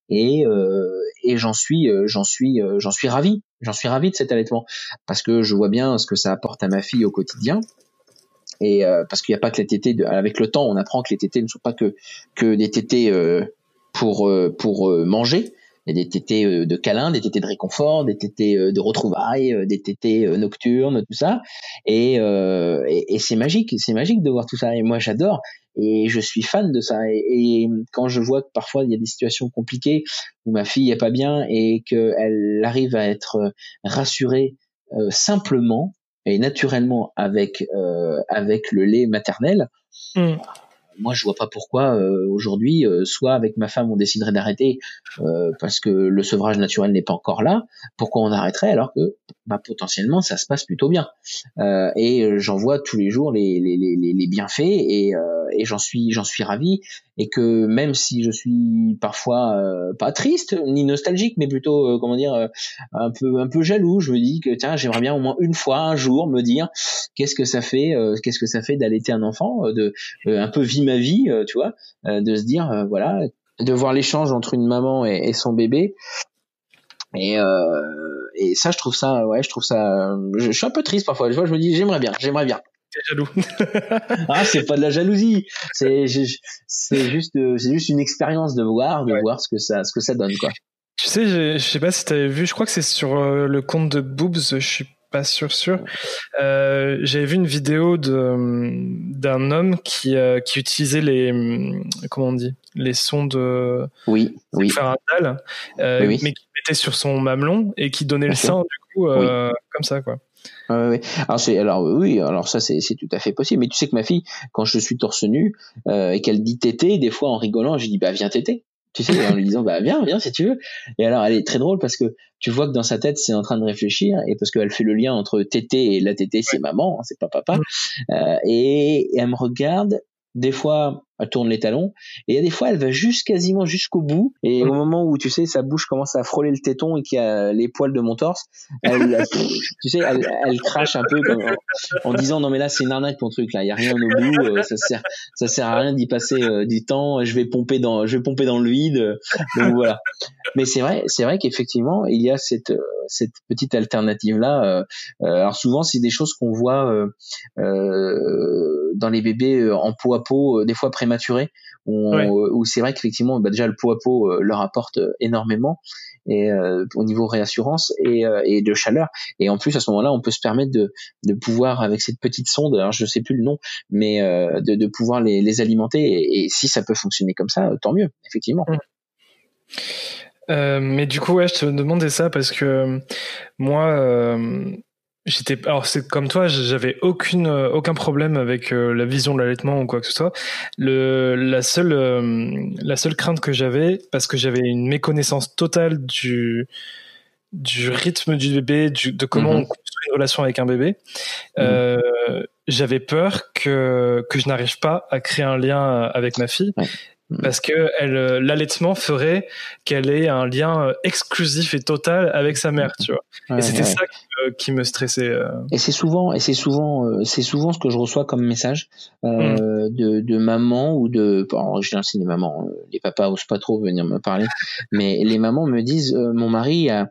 Et, euh, et j'en suis, euh, j'en suis, euh, j'en suis ravi. J'en suis ravi de cet allaitement parce que je vois bien ce que ça apporte à ma fille au quotidien. Et euh, parce qu'il n'y a pas que les tétés. De, avec le temps, on apprend que les tétés ne sont pas que que des tétés euh, pour euh, pour euh, manger. Il y a des tétés euh, de câlin, des tétés de réconfort, des tétés euh, de retrouvailles, euh, des tétés euh, nocturnes, tout ça. Et, euh, et, c'est magique, c'est magique de voir tout ça. Et moi, j'adore. Et je suis fan de ça. Et, quand je vois que parfois il y a des situations compliquées où ma fille est pas bien et qu'elle arrive à être rassurée euh, simplement, et naturellement avec avec le lait maternel. Mm moi je vois pas pourquoi euh, aujourd'hui euh, soit avec ma femme on déciderait d'arrêter euh, parce que le sevrage naturel n'est pas encore là pourquoi on arrêterait alors que bah, potentiellement ça se passe plutôt bien. Et j'en vois tous les jours les, les, les, les bienfaits et, et j'en suis j'en suis ravi. Et que même si je suis parfois pas triste ni nostalgique mais plutôt comment dire un peu un peu jaloux je me dis que tiens j'aimerais bien au moins une fois un jour me dire qu'est-ce que ça fait qu'est-ce que ça fait d'allaiter un enfant de un peu vivre ma vie, euh, tu vois, euh, de se dire, euh, voilà, de voir l'échange entre une maman et, son bébé. Et, et ça, je trouve ça, ouais, je trouve ça, je, suis un peu triste parfois. Je vois, je me dis, j'aimerais bien, j'aimerais bien. Jaloux. <laughs> ah, c'est pas de la jalousie. C'est, c'est juste, c'est juste une expérience de voir, de voir ce que ça, ce que ça donne, quoi. Tu sais, je, je sais pas si t'avais vu, je crois que c'est sur le compte de Boobs, je suis pas sûr sûr. Euh, J'avais vu une vidéo de d'un homme qui euh, qui utilisait les comment on dit les sons de oui oui euh, mais qui mettait sur son mamelon et qui donnait le sein du coup euh, comme ça quoi. oui. Alors c'est alors oui alors ça c'est c'est tout à fait possible mais tu sais que ma fille quand je suis torse nu euh, et qu'elle dit tété des fois en rigolant je dis bah viens tété tu sais, en lui disant bah viens, viens si tu veux. Et alors elle est très drôle parce que tu vois que dans sa tête c'est en train de réfléchir et parce qu'elle fait le lien entre tété et la tété c'est maman, hein, c'est pas papa. Euh, et, elle me regarde des fois elle tourne les talons. Et il y a des fois elle va juste quasiment jusqu'au bout. Et au moment où tu sais sa bouche commence à frôler le téton et qu'il y a les poils de mon torse elle, tu sais elle, crache un peu en, disant non mais là c'est une arnaque ton truc là. Il y a rien au bout euh, ça sert ça sert à rien d'y passer euh, du temps. Je vais pomper dans je vais pomper dans le vide donc voilà. Mais c'est vrai c'est vrai qu'effectivement il y a cette cette petite alternative là alors souvent c'est des choses qu'on voit dans les bébés en peau à peau des fois prématurés où, c'est vrai qu'effectivement bah déjà le pot à pot euh, leur apporte euh, énormément et euh, au niveau réassurance et, et, de chaleur. Et en plus à ce moment-là on peut se permettre de, de pouvoir avec cette petite sonde alors je sais plus le nom mais de, de, pouvoir les, les alimenter et, si ça peut fonctionner comme ça tant mieux effectivement. Mais du coup ouais je te demandais ça parce que moi J'étais alors c'est comme toi, j'avais aucune euh, aucun problème avec euh, la vision de l'allaitement ou quoi que ce soit. Le la seule euh, la seule crainte que j'avais parce que j'avais une méconnaissance totale du du rythme du bébé, du, de comment mhm. on construit une relation avec un bébé. Mhm. j'avais peur que que je n'arrive pas à créer un lien avec ma fille. Parce que elle euh, l'allaitement ferait qu'elle ait un lien euh, exclusif et total avec sa mère tu vois et c'était ça qui, me stressait euh. et c'est souvent et c'est souvent c'est souvent ce que je reçois comme message mm. de, de maman ou de en général c'est les mamans les papas osent pas trop venir me parler mais les mamans me disent mon mari a euh,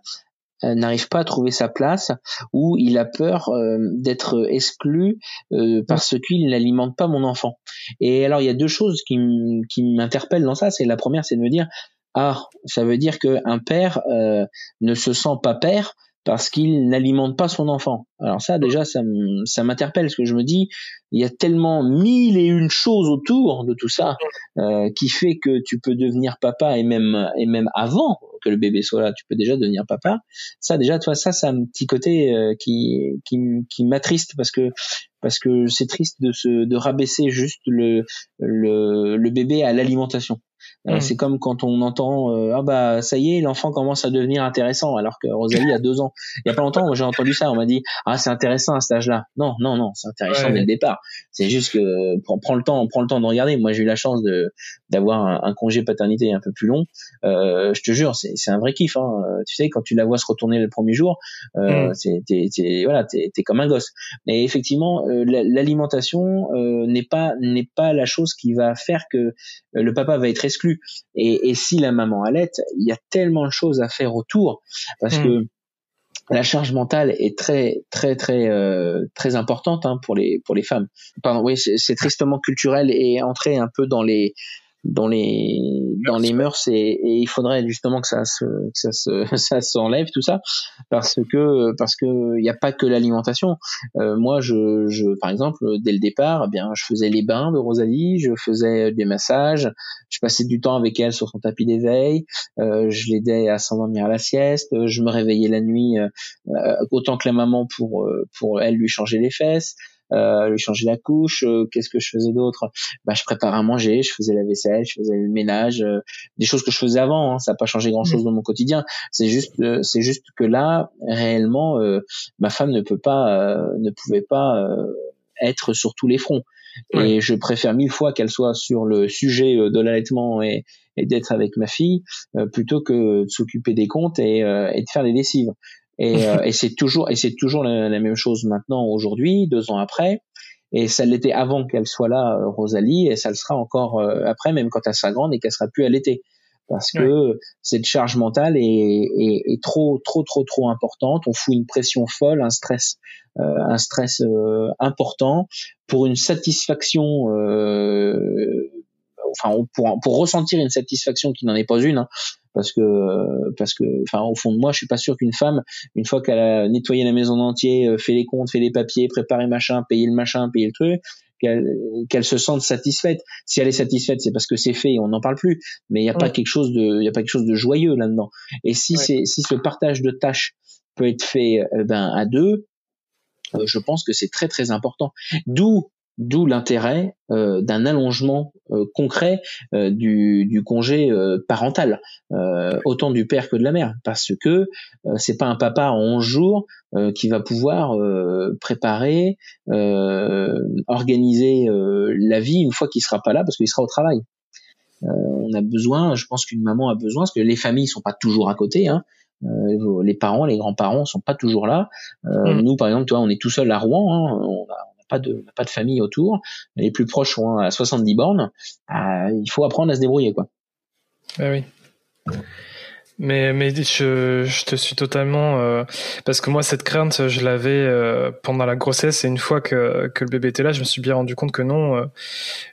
n'arrive pas à trouver sa place ou il a peur euh, d'être exclu euh, parce qu'il n'alimente pas mon enfant. Et alors il y a deux choses qui m'interpellent dans ça. C'est la première, c'est de me dire ah ça veut dire qu'un père ne se sent pas père parce qu'il n'alimente pas son enfant. Alors ça déjà ça m'interpelle parce que je me dis il y a tellement mille et une choses autour de tout ça euh, qui fait que tu peux devenir papa et même et même avant que le bébé soit là tu peux déjà devenir papa. Ça déjà toi ça c'est un petit côté euh, qui qui qui m'attriste parce que parce que c'est triste de se de rabaisser juste le le, le bébé à l'alimentation. Euh, mm. C'est comme quand on entend euh, ah bah ça y est l'enfant commence à devenir intéressant alors que Rosalie a <laughs> deux ans. Il y a pas longtemps j'ai entendu ça on m'a dit ah c'est intéressant à cet âge-là. Non non non c'est intéressant dès le départ. C'est juste que prends, le temps prends le temps de regarder. Moi j'ai eu la chance de d'avoir un, congé paternité un peu plus long. Euh, je te jure c'est c'est un vrai kiff. Hein. Tu sais quand tu la vois se retourner le premier jour euh, mm. c'est t'es voilà t'es t'es comme un gosse. Mais effectivement l'alimentation n'est pas n'est pas la chose qui va faire que le papa va être exclu et, si la maman allait, il y a tellement de choses à faire autour parce hmm. que la charge mentale est très très très euh, très importante hein, pour les pour les femmes. Pardon, oui, c'est tristement culturel et entrer un peu dans les dans les dans les mœurs et, et, il faudrait justement que ça se que ça se <laughs> ça s'enlève tout ça parce que parce que il n'y a pas que l'alimentation. Euh, moi je, je par exemple dès le départ eh bien je faisais les bains de Rosalie je faisais des massages je passais du temps avec elle sur son tapis d'éveil euh, je l'aidais à s'endormir à la sieste je me réveillais la nuit euh, autant que la maman pour pour elle lui changer les fesses euh, lui changer la couche. Euh, qu'est-ce que je faisais d'autre? Bah, je préparais à manger, je faisais la vaisselle, je faisais le ménage, euh, des choses que je faisais avant. Hein, ça n'a pas changé grand-chose mmh. dans mon quotidien. C'est juste, c'est juste que là, réellement, ma femme ne peut pas, ne pouvait pas être sur tous les fronts. Et je préfère mille fois qu'elle soit sur le sujet de l'allaitement et, et d'être avec ma fille plutôt que de s'occuper des comptes et, et, de faire des lessives. Et, <laughs> euh, et c'est toujours et c'est toujours la, même chose maintenant aujourd'hui, deux ans après. Et ça l'était avant qu'elle soit là, euh, Rosalie, et ça le sera encore euh, après, même quand elle sera grande et qu'elle sera plus allaitée, parce que cette charge mentale est, est, est, trop trop trop trop importante. On fout une pression folle, un stress, euh, un stress important pour une satisfaction enfin pour, pour ressentir une satisfaction qui n'en est pas une hein, parce que parce que enfin au fond de moi je suis pas sûr qu'une femme une fois qu'elle a nettoyé la maison entier euh, fait les comptes fait les papiers préparé machin payé le machin payé le truc qu'elle qu'elle se sente satisfaite. Si elle est satisfaite c'est parce que c'est fait et on n'en parle plus. Mais il n'y a pas quelque chose de il y a pas quelque chose de joyeux là dedans et si c'est si ce partage de tâches peut être fait euh, ben à deux euh, je pense que c'est très très important. D'où D'où l'intérêt euh, d'un allongement euh, concret euh, du, du, congé parental, autant du père que de la mère, parce que c'est pas un papa en 11 jours qui va pouvoir préparer, organiser la vie une fois qu'il sera pas là, parce qu'il sera au travail. on a besoin, je pense qu'une maman a besoin, parce que les familles sont pas toujours à côté. Hein, les parents, les grands-parents sont pas toujours là. Mmh. Nous, par exemple, toi, on est tout seul à Rouen. Hein, on a, pas de pas de famille autour, les plus proches sont à 70 bornes, euh, il faut apprendre à se débrouiller quoi. Ah oui. Mais, mais je, je te suis totalement euh, parce que moi cette crainte je l'avais euh, pendant la grossesse. Et une fois que, que le bébé était là je me suis bien rendu compte que non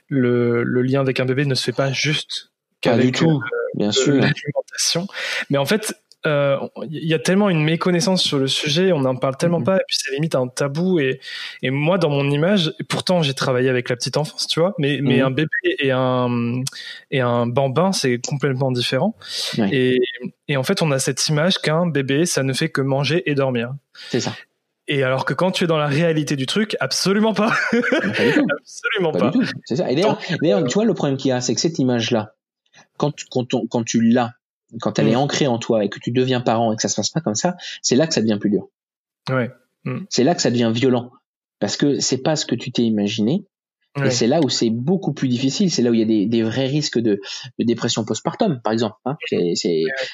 le, le lien avec un bébé ne se fait pas juste qu'avec tout bien sûr. l'alimentation. Mais en fait il euh, y a tellement une méconnaissance sur le sujet, on n'en parle tellement mhm. pas, et puis c'est limite un tabou. Et, et moi, dans mon image, pourtant j'ai travaillé avec la petite enfance, tu vois, mais, mais mhm. un bébé et un, et un bambin, c'est complètement différent. Et, et en fait, on a cette image qu'un bébé, ça ne fait que manger et dormir. C'est ça. Et alors que quand tu es dans la réalité du truc, absolument pas. <laughs> absolument pas. C'est ça. Et d'ailleurs, tu vois, le problème qu'il y a, c'est que cette image-là, quand, quand, quand tu l'as, quand elle est mm. ancrée en toi et que tu deviens parent et que ça se passe pas comme ça, c'est là que ça devient plus dur. Ouais. Mm. C'est là que ça devient violent parce que c'est pas ce que tu t'es imaginé et c'est là où c'est beaucoup plus difficile. C'est là où il y a des, des vrais risques de, de dépression postpartum, par exemple. Hein.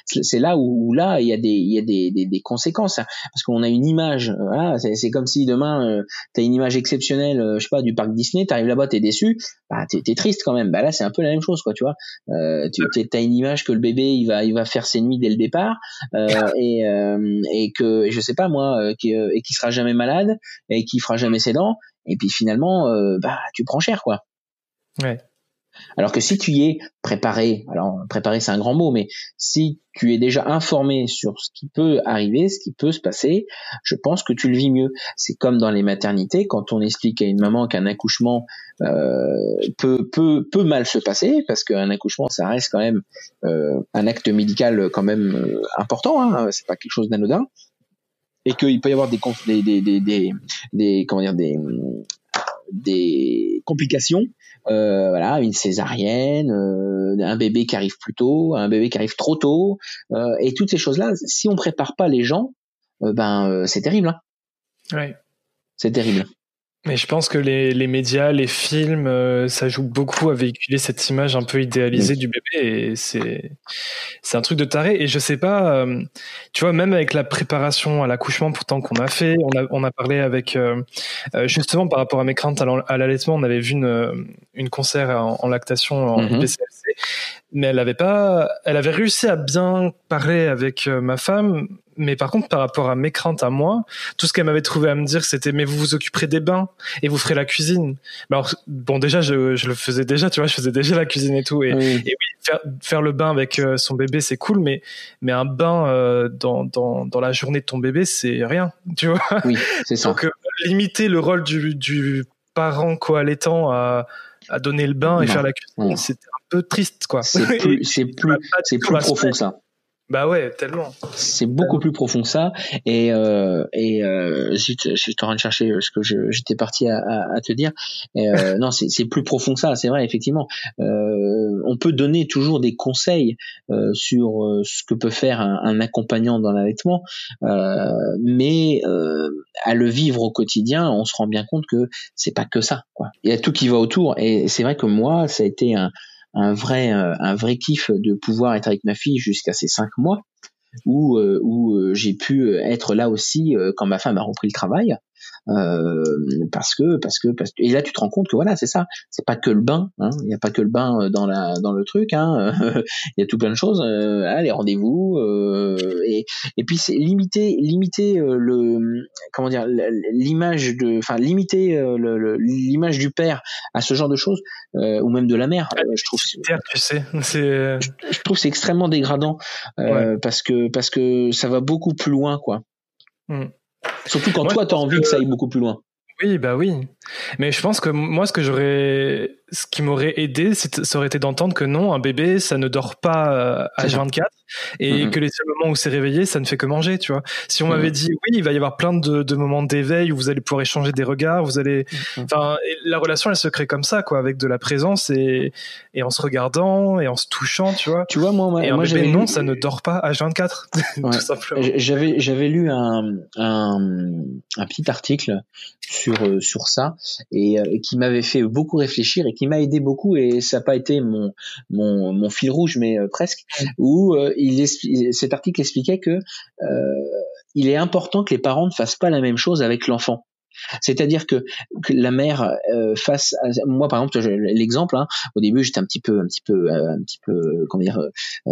C'est là où, là il y a des, il y a des, des, des conséquences hein. parce qu'on a une image. Voilà, c'est comme si demain euh, tu as une image exceptionnelle, euh, je sais pas, du parc Disney. T'arrives là-bas, t'es déçu, bah t'es es triste quand même. Bah là c'est un peu la même chose, quoi. Tu vois, euh, tu as une image que le bébé il va, il va faire ses nuits dès le départ euh, et, euh, et que je sais pas moi, euh, qui, et qui sera jamais malade et qui fera jamais ses dents et puis finalement, euh, bah, tu prends cher, quoi. Ouais. Alors que si tu y es préparé, alors préparé c'est un grand mot, mais si tu es déjà informé sur ce qui peut arriver, ce qui peut se passer, je pense que tu le vis mieux. C'est comme dans les maternités, quand on explique à une maman qu'un accouchement euh, peut, peut, peut mal se passer, parce qu'un accouchement ça reste quand même euh, un acte médical quand même euh, important, hein, c'est pas quelque chose d'anodin et qu'il peut y avoir des, des, des, des, des, comment dire des des complications euh, voilà une césarienne euh, un bébé qui arrive plus tôt un bébé qui arrive trop tôt euh, et toutes ces choses là si on prépare pas les gens euh, ben euh, c'est terrible hein. ouais. c'est terrible mais je pense que les, les médias, les films, euh, ça joue beaucoup à véhiculer cette image un peu idéalisée du bébé et c'est c'est un truc de taré. Et je sais pas, euh, tu vois, même avec la préparation à l'accouchement pourtant qu'on a fait, on a on a parlé avec euh, justement par rapport à mes craintes à l'allaitement, on avait vu une une concert en, lactation en mm mais elle avait pas, elle avait réussi à bien parler avec euh, ma femme, mais par contre par rapport à mes craintes à moi, tout ce qu'elle m'avait trouvé à me dire c'était mais vous vous occuperez des bains et vous ferez la cuisine. alors bon déjà je, je, le faisais déjà, tu vois, je faisais déjà la cuisine et tout et oui, et oui faire, faire, le bain avec euh, son bébé c'est cool, mais mais un bain euh, dans, dans dans la journée de ton bébé c'est rien, tu vois. Oui, c'est ça. Donc limiter le rôle du du parent co-allaitant à à donner le bain et faire la cuisine, c'était triste, quoi. C'est <laughs> plus, c'est plus, c'est plus profond que ça. Bah ouais, tellement. C'est beaucoup plus profond que ça. Et euh, et euh, je suis en train de chercher ce que j'étais parti à, à, te dire. euh, <laughs> non, c'est plus profond que ça. C'est vrai, effectivement. Euh, on peut donner toujours des conseils euh, sur ce que peut faire un, un accompagnant dans l'allaitement, mais à le vivre au quotidien, on se rend bien compte que c'est pas que ça. Quoi. Il y a tout qui va autour. Et c'est vrai que moi, ça a été un un vrai euh, un vrai kiff de pouvoir être avec ma fille jusqu'à ses cinq mois où euh, où euh, j'ai pu être là aussi quand ma femme a repris le travail euh, parce que parce que parce que et là tu te rends compte que voilà c'est ça c'est pas que le bain hein. il n'y a pas que le bain euh, dans la dans le truc hein. <laughs> il y a tout plein de choses euh, ah, les rendez-vous euh, et et puis c'est limiter limiter le comment dire l'image de enfin limiter l'image du père à ce genre de choses ou même de la mère je trouve tu sais <laughs> c'est je, trouve c'est extrêmement dégradant ouais. parce que parce que ça va beaucoup plus loin quoi mm. Surtout quand toi, tu as envie que ça aille beaucoup plus loin. Oui, bah oui. Mais je pense que moi, ce que j'aurais, ce qui m'aurait aidé, ça aurait été d'entendre que non, un bébé, ça ne dort pas à euh, H24 et mm-hmm. que les seuls moments où c'est réveillé, ça ne fait que manger, tu vois. Si on m'avait mm-hmm. dit, oui, il va y avoir plein de, de moments d'éveil où vous allez pouvoir échanger des regards, vous allez, mm-hmm. enfin, la relation, elle se crée comme ça, quoi, avec de la présence et, et en se regardant et en se touchant, tu vois. Tu vois, moi, moi, et un bébé, non, ça ne dort pas H24, <laughs> tout simplement. J'avais, j'avais lu un, un, un petit article sur euh, sur ça et, euh, qui m'avait fait beaucoup réfléchir et qui m'a aidé beaucoup et ça n'a pas été mon mon, mon fil rouge mais euh, presque où il cet article expliquait que il est important que les parents ne fassent pas la même chose avec l'enfant. C'est-à-dire que, que, la mère euh, face à moi par exemple l'exemple hein, au début j'étais un petit peu un petit peu euh, un petit peu comment dire euh,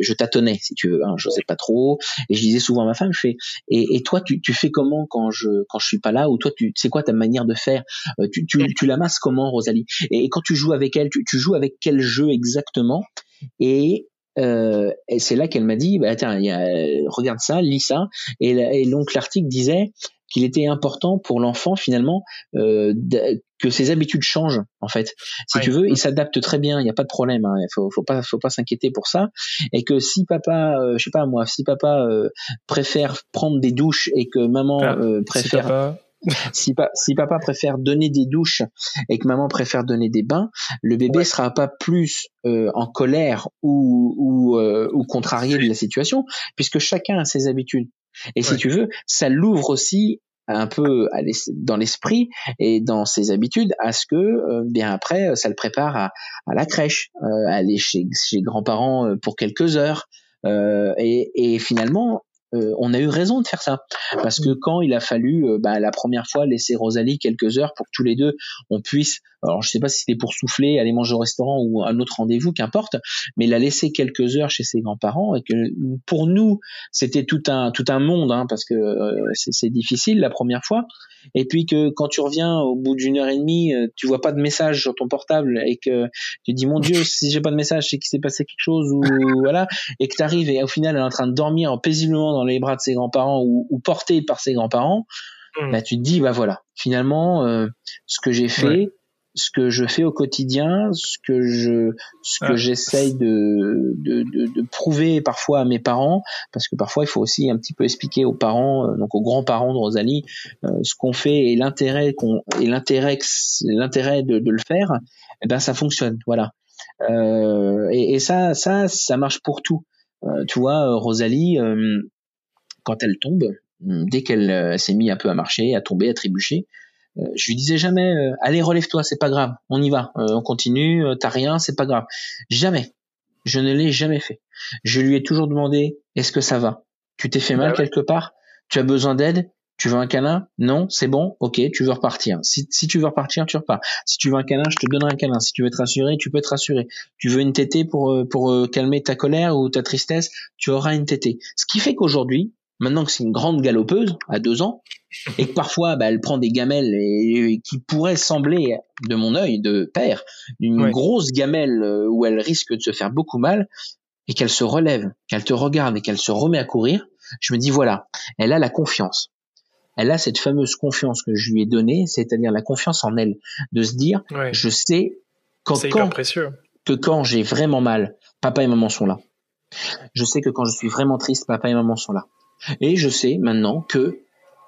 je tâtonnais si tu veux hein, je sais pas trop et je disais souvent à ma femme je fais et, et toi tu, tu fais comment quand je quand je suis pas là ou toi tu c'est quoi ta manière de faire euh, tu, tu, tu la masses comment Rosalie? Et, quand tu joues avec elle tu, tu joues avec quel jeu exactement? Et euh, et c'est là qu'elle m'a dit, bah, tiens, regarde ça, lis ça. Et, et donc l'article disait, qu'il était important pour l'enfant finalement euh, que ses habitudes changent en fait. Si tu veux, il s'adapte très bien, il n'y a pas de problème. Hein, il faut, faut pas, faut pas s'inquiéter pour ça. Et que si papa, euh, je sais pas moi, si papa euh, préfère prendre des douches et que maman ah, euh, préfère <laughs> si, papa... si, papa préfère donner des douches et que maman préfère donner des bains, le bébé sera pas plus euh, en colère ou, ou, euh, ou contrarié de la situation, puisque chacun a ses habitudes. Et si tu veux, ça l'ouvre aussi un peu dans l'esprit et dans ses habitudes à ce que euh, bien après ça le prépare à, à la crèche, euh, aller chez, chez grands-parents euh, pour quelques heures. Et, et, finalement euh, on a eu raison de faire ça. Parce que quand il a fallu euh, bah, la première fois laisser Rosalie quelques heures pour que tous les deux on puisse alors je sais pas si c'était pour souffler aller manger au restaurant ou un autre rendez-vous qu'importe mais la laisser quelques heures chez ses grands-parents et que pour nous c'était tout un tout un monde hein, parce que euh, c'est difficile la première fois et puis que quand tu reviens au bout d'une heure et demie tu vois pas de message sur ton portable et que tu dis mon dieu si j'ai pas de message c'est qu'il s'est passé quelque chose ou <laughs> voilà et que tu arrives et au final elle est en train de dormir paisiblement dans les bras de ses grands-parents ou, ou porté par ses grands-parents, mmh. bah, tu te dis, bah voilà, finalement, euh, ce que j'ai fait, ce que je fais au quotidien, ce que je, ce que j'essaye de, de, de, de, prouver parfois à mes parents, parce que parfois il faut aussi un petit peu expliquer aux parents, euh, donc aux grands-parents de Rosalie, euh, ce qu'on fait et l'intérêt qu'on et l'intérêt l'intérêt de, de, le faire, eh ben ça fonctionne, voilà. Euh, et, et, ça, ça, ça marche pour tout. Euh, tu vois, Rosalie, quand elle tombe, dès qu'elle s'est mise un peu à marcher, à tomber, à trébucher, je lui disais jamais euh, allez relève-toi, c'est pas grave, on y va, on continue, t'as rien, c'est pas grave. Jamais. Je ne l'ai jamais fait. Je lui ai toujours demandé est-ce que ça va? Tu t'es fait mal bah quelque part? Tu as besoin d'aide? Tu veux un câlin? Non, c'est bon. Ok, tu veux repartir. Si, si tu veux repartir, tu repars. Si tu veux un câlin, je te donnerai un câlin. Si tu veux te rassurer, tu peux te rassurer. Tu veux une tétée pour euh, pour euh, calmer ta colère ou ta tristesse, tu auras une tétée. Ce qui fait qu'aujourd'hui, maintenant que c'est une grande galopeuse à deux ans et que parfois bah, elle prend des gamelles et, qui pourraient sembler de mon œil de père une grosse gamelle euh, où elle risque de se faire beaucoup mal et qu'elle se relève, qu'elle te regarde et qu'elle se remet à courir, je me dis voilà, elle a la confiance elle a cette fameuse confiance que je lui ai donnée, c'est-à-dire la confiance en elle, de se dire, je sais quand, que quand j'ai vraiment mal, papa et maman sont là. Je sais que quand je suis vraiment triste, papa et maman sont là. Et je sais maintenant que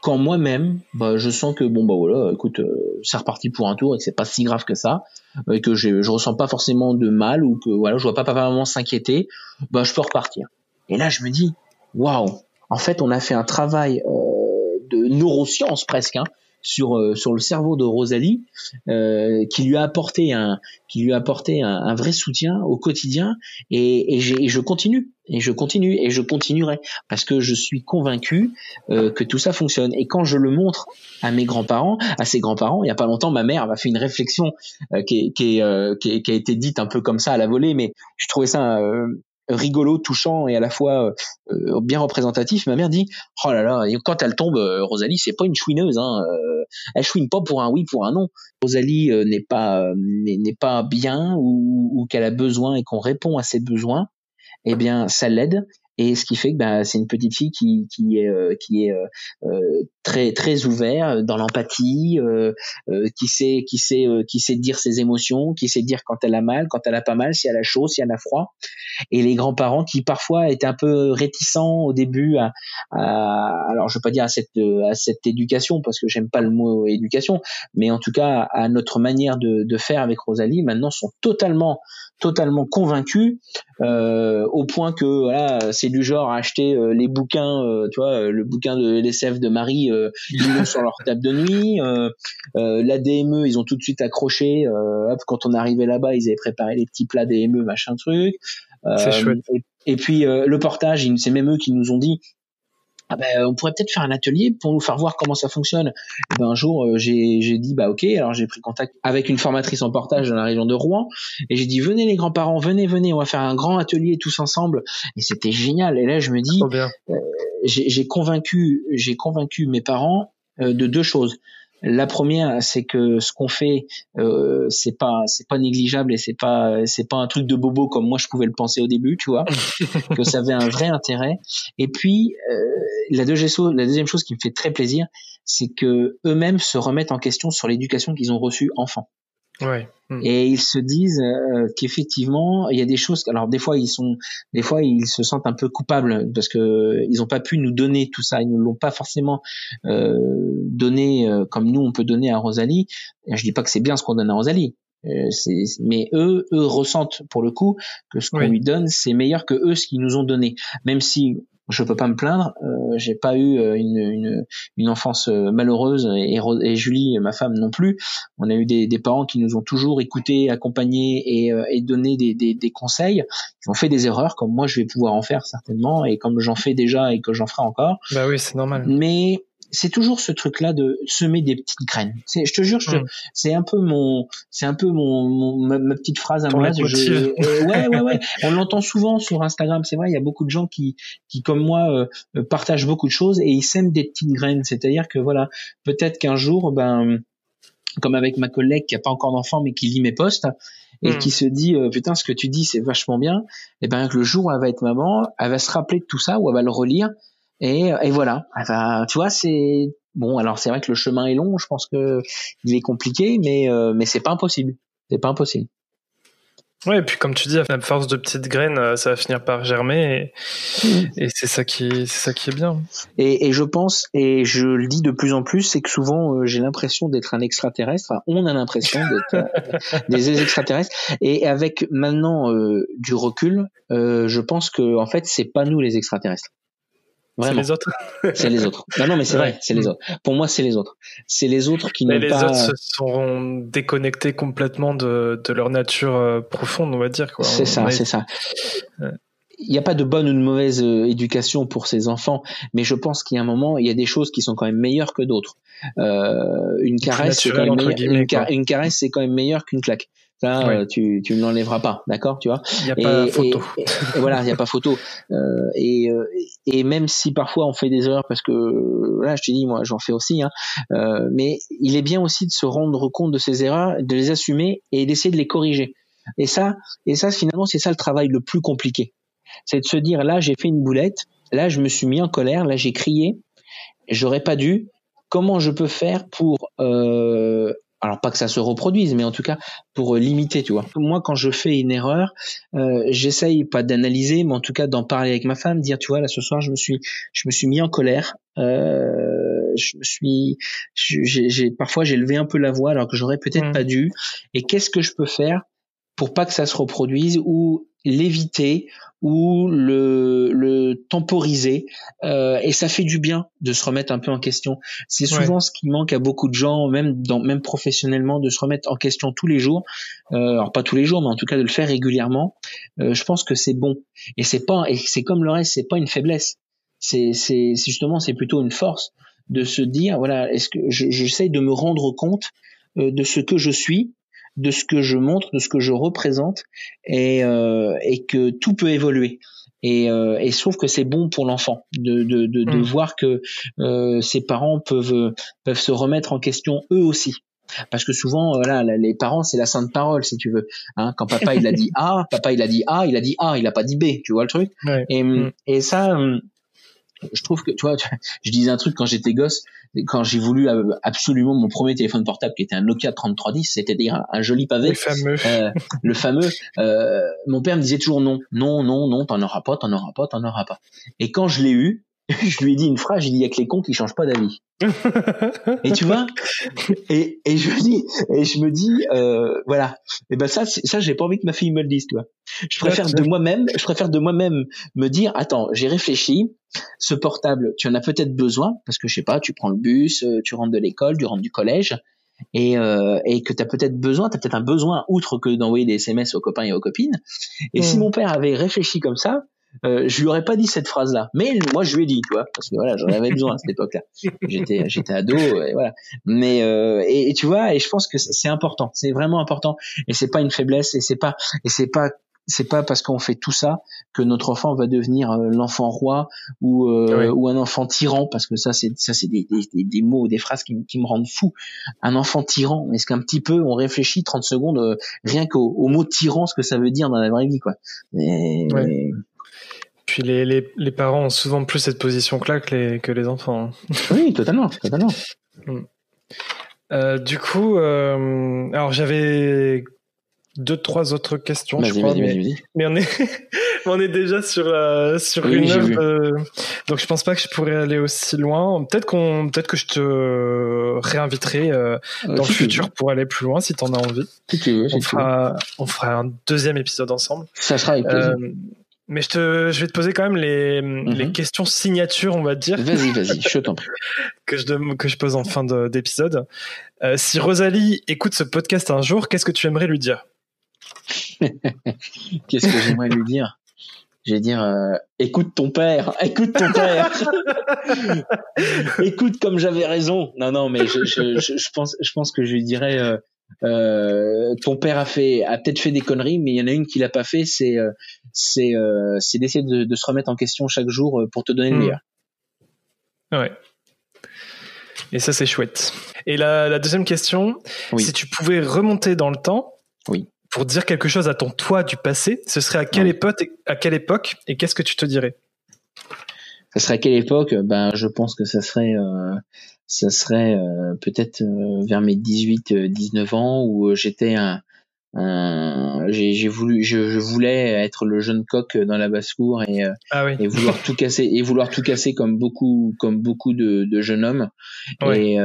quand moi-même, bah, je sens que bon bah voilà, écoute, euh, c'est reparti pour un tour et que c'est pas si grave que ça, et que je, je ressens pas forcément de mal ou que voilà, je vois pas papa maman s'inquiéter, bah je peux repartir. Et là, je me dis, waouh, en fait, on a fait un travail euh, de neurosciences presque hein, sur euh, sur le cerveau de Rosalie euh, qui lui a apporté un qui lui a apporté un, vrai soutien au quotidien. Et, et, je continue et je continue et je continuerai parce que je suis convaincu euh, que tout ça fonctionne. Et quand je le montre à mes grands-parents à ses grands-parents il y a pas longtemps ma mère m'a fait une réflexion qui, qui, qui, qui, a été dite un peu comme ça à la volée mais je trouvais ça rigolo, touchant et à la fois euh, bien représentatif. Ma mère dit "Oh là là, quand elle tombe, euh, Rosalie, c'est pas une chouineuse. Hein, euh, elle chouine pas pour un oui, pour un non. Rosalie n'est pas pas bien ou, ou qu'elle a besoin et qu'on répond à ses besoins. Eh bien, ça l'aide et ce qui fait que bah, c'est une petite fille qui, qui est, euh, qui est euh, euh, très très ouvert dans l'empathie, qui sait qui sait qui sait dire ses émotions, qui sait dire quand elle a mal, quand elle a pas mal, si elle a chaud, si elle a froid. Et les grands-parents qui parfois étaient un peu réticents au début à, alors je veux pas dire à cette à cette éducation parce que j'aime pas le mot éducation, mais en tout cas à notre manière de, faire avec Rosalie, maintenant sont totalement totalement convaincus au point que voilà c'est du genre à acheter euh, les bouquins euh, tu vois euh, le bouquin de l'SF de Marie ils l'ont sur leur table de nuit la DME ils ont tout de suite accroché hop, quand on arrivait là-bas ils avaient préparé les petits plats DME machin truc. Et, et, puis le portage c'est même eux qui nous ont dit ah ben, on pourrait peut-être faire un atelier pour nous faire voir comment ça fonctionne. Et ben, un jour, euh, j'ai dit bah ok, alors j'ai pris contact avec une formatrice en portage dans la région de Rouen et j'ai dit venez les grands-parents, venez, venez, on va faire un grand atelier tous ensemble. Et c'était génial. Et là, je me dis, euh, j'ai convaincu, j'ai convaincu mes parents euh, de deux choses. La première, c'est que ce qu'on fait, euh, c'est pas, c'est pas négligeable et c'est pas, c'est pas un truc de bobo comme moi je pouvais le penser au début, tu vois, <laughs> que ça avait un vrai intérêt. Et puis euh, la, deuxième, la deuxième chose qui me fait très plaisir, c'est que eux-mêmes se remettent en question sur l'éducation qu'ils ont reçue enfant. Ouais. Hmm. Et ils se disent euh, qu'effectivement, il y a des choses. Alors des fois, ils sont, des fois, ils se sentent un peu coupables parce que ils n'ont pas pu nous donner tout ça. Ils ne l'ont pas forcément euh, donné euh, comme nous on peut donner à Rosalie. Je dis pas que c'est bien ce qu'on donne à Rosalie. Euh, mais eux, eux ressentent pour le coup que ce qu'on lui donne, c'est meilleur que eux ce qu'ils nous ont donné. Même si je peux pas me plaindre. Euh, j'ai pas eu euh, une, une, une enfance euh, malheureuse et, et, Julie, ma femme, non plus. On a eu des, des parents qui nous ont toujours écoutés, accompagnés et, euh, et donné des, des, des, conseils. Ils ont fait des erreurs, comme moi je vais pouvoir en faire certainement, et comme j'en fais déjà et que j'en ferai encore. Bah oui, c'est normal. Mais c'est toujours ce truc-là de semer des petites graines. C'est, je te jure, mm. c'est un peu mon, c'est un peu mon, ma, petite phrase à moi. Je, euh, ouais, ouais, ouais. <laughs> On l'entend souvent sur Instagram. C'est vrai, il y a beaucoup de gens qui, qui comme moi, euh, partagent beaucoup de choses et ils sèment des petites graines. C'est-à-dire que voilà, peut-être qu'un jour, ben, comme avec ma collègue qui a pas encore d'enfant mais qui lit mes posts et mm. qui se dit euh, putain ce que tu dis c'est vachement bien et ben que le jour où elle va être maman elle va se rappeler de tout ça ou elle va le relire et, et voilà. Enfin, tu vois, c'est bon. Alors c'est vrai que le chemin est long. Je pense que il est compliqué, mais euh, mais c'est pas impossible. C'est pas impossible. Ouais, et puis comme tu dis, à force de petites graines, euh, ça va finir par germer, et, mm. et c'est ça qui, c'est ça qui est bien. Et, et, je pense, et je le dis de plus en plus, c'est que souvent euh, j'ai l'impression d'être un extraterrestre. Enfin, on a l'impression d'être euh, <laughs> des extraterrestres. Et avec maintenant du recul, je pense que en fait, c'est pas nous les extraterrestres. C'est les autres. <laughs> c'est les autres. Non, non, mais c'est vrai, c'est les autres. Pour moi, c'est les autres. C'est les autres qui n'ont pas. Les autres se sont déconnectés complètement de, de leur nature euh, profonde, on va dire. C'est ça, c'est ça. il n'y a pas de bonne ou de mauvaise euh, éducation pour ces enfants, mais je pense qu'il y a un moment, il y a des choses qui sont quand même meilleures que d'autres. Euh, une caresse, c'est quand même une, caresse, c'est quand même meilleur qu'une claque. Ça, euh, tu, tu ne l'enlèveras pas, d'accord, tu vois? Il n'y a pas photo. Voilà, il n'y a pas <laughs> photo. Euh, et, euh, et même si parfois on fait des erreurs, parce que là, je te dis, moi, j'en fais aussi, hein, euh, mais il est bien aussi de se rendre compte de ces erreurs, de les assumer et d'essayer de les corriger. Et ça, et ça, finalement, c'est ça le travail le plus compliqué. C'est de se dire, là, j'ai fait une boulette, là, je me suis mis en colère, là, j'ai crié, j'aurais pas dû. Comment je peux faire pour euh, alors pas que ça se reproduise, mais en tout cas pour limiter, tu vois. Moi, quand je fais une erreur, euh, j'essaye pas d'analyser, mais en tout cas d'en parler avec ma femme, dire, tu vois, là ce soir, je me suis, je me suis mis en colère. Euh, je me suis, j'ai parfois j'ai levé un peu la voix alors que j'aurais peut-être mmh. pas dû. Et qu'est-ce que je peux faire pour pas que ça se reproduise ou l'éviter ou le, le temporiser euh, et ça fait du bien de se remettre un peu en question. C'est souvent ce qui manque à beaucoup de gens, même dans, même professionnellement, de se remettre en question tous les jours. Euh, alors pas tous les jours, mais en tout cas de le faire régulièrement. Euh, je pense que c'est bon et c'est pas et c'est comme le reste, c'est pas une faiblesse. C'est c'est justement c'est plutôt une force de se dire voilà est-ce que j'essaye de me rendre compte euh, de ce que je suis de ce que je montre, de ce que je représente, et, euh, et que tout peut évoluer. Et, euh, et je trouve que c'est bon pour l'enfant de, de, de, de, mm. voir que euh, ses parents peuvent, peuvent se remettre en question eux aussi. Parce que souvent, voilà, les parents, c'est la sainte parole, si tu veux. Hein, quand papa il a dit A, papa il a dit A, il a dit A, il a pas dit B. Tu vois le truc? Et, mm. et ça, je trouve que, tu vois, <laughs> je disais un truc quand j'étais gosse, quand j'ai voulu absolument mon premier téléphone portable qui était un Nokia 3310, c'est-à-dire un, joli pavé. Le fameux. Euh, le fameux. Euh, mon père me disait toujours non, non, non, non, t'en auras pas, t'en auras pas, t'en auras pas. Et quand je l'ai eu, <laughs> je lui ai dit une phrase, j'ai dit, il y a que les cons qui changent pas d'avis. <laughs> et tu vois, et, et je dis, et je me dis, euh, voilà, et ben ça, ça, j'ai pas envie que ma fille me le dise, tu vois. Je préfère de moi-même, je préfère de moi-même me dire, attends, j'ai réfléchi, ce portable, tu en as peut-être besoin parce que je sais pas, tu prends le bus, euh, tu rentres de l'école, tu rentres du collège, et, euh, et que tu as peut-être besoin, tu as peut-être un besoin outre que d'envoyer des SMS aux copains et aux copines. Et si hmm. mon père avait réfléchi comme ça, euh, je lui aurais pas dit cette phrase-là, mais moi je lui ai dit, tu vois, parce que voilà, j'en avais besoin à cette époque-là. J'étais, j'étais ado, et voilà. Mais euh, et, tu vois, et je pense que c'est important, c'est vraiment important, et c'est pas une faiblesse, et c'est pas, et c'est pas c'est pas parce qu'on fait tout ça que notre enfant va devenir euh, l'enfant roi ou euh, ou un enfant tyran parce que ça c'est ça c'est des, des, des, mots des phrases qui, qui, me rendent fou. Un enfant tyran est-ce qu'un petit peu on réfléchit 30 secondes euh, rien qu'au au mot tyran ce que ça veut dire dans la vraie vie quoi puis les, les, les, parents ont souvent plus cette position là que les, que les enfants. Hein. <laughs> Oui, totalement, totalement. Hmm. Euh, du coup, euh, alors j'avais deux, trois autres questions, je crois, mais, mais, on est, <laughs> on est déjà sur euh, sur une heure, donc je pense pas que je pourrais aller aussi loin. Peut-être qu'on, peut-être que je te réinviterai euh, dans le futur pour aller plus loin si tu en as envie. on fera, on fera un deuxième épisode ensemble. Ça sera avec plaisir. Mais je, te, je vais te poser quand même les, mhm. les questions signatures, on va dire. Vas-y, vas-y, <laughs> je t'en prie. que, je, que je pose en fin d'épisode. Euh, si Rosalie écoute ce podcast un jour, qu'est-ce que tu aimerais lui dire? <laughs> Qu'est-ce que j'aimerais lui dire? Je vais dire euh, écoute ton père, écoute ton père, <laughs> écoute comme j'avais raison. Non non mais je, je, je, pense je pense que je lui dirais euh, euh, ton père a fait a peut-être fait des conneries, mais il y en a une qu'il a pas fait, c'est euh, c'est euh, c'est d'essayer de, de, se remettre en question chaque jour pour te donner le hmm. meilleur. Ouais. Et ça c'est chouette. Et la, la deuxième question, si tu pouvais remonter dans le temps, oui. pour dire quelque chose à ton toi du passé, ce serait à quelle époque à quelle époque et qu'est-ce que tu te dirais? Ça serait à quelle époque? Ben je pense que ça serait ça serait euh, peut-être euh, vers mes 18-19 euh, ans où j'étais un, j'ai voulu je, je, voulais être le jeune coq dans la basse-cour et, ah et vouloir tout casser et vouloir tout casser comme beaucoup comme beaucoup de, de jeunes hommes. Et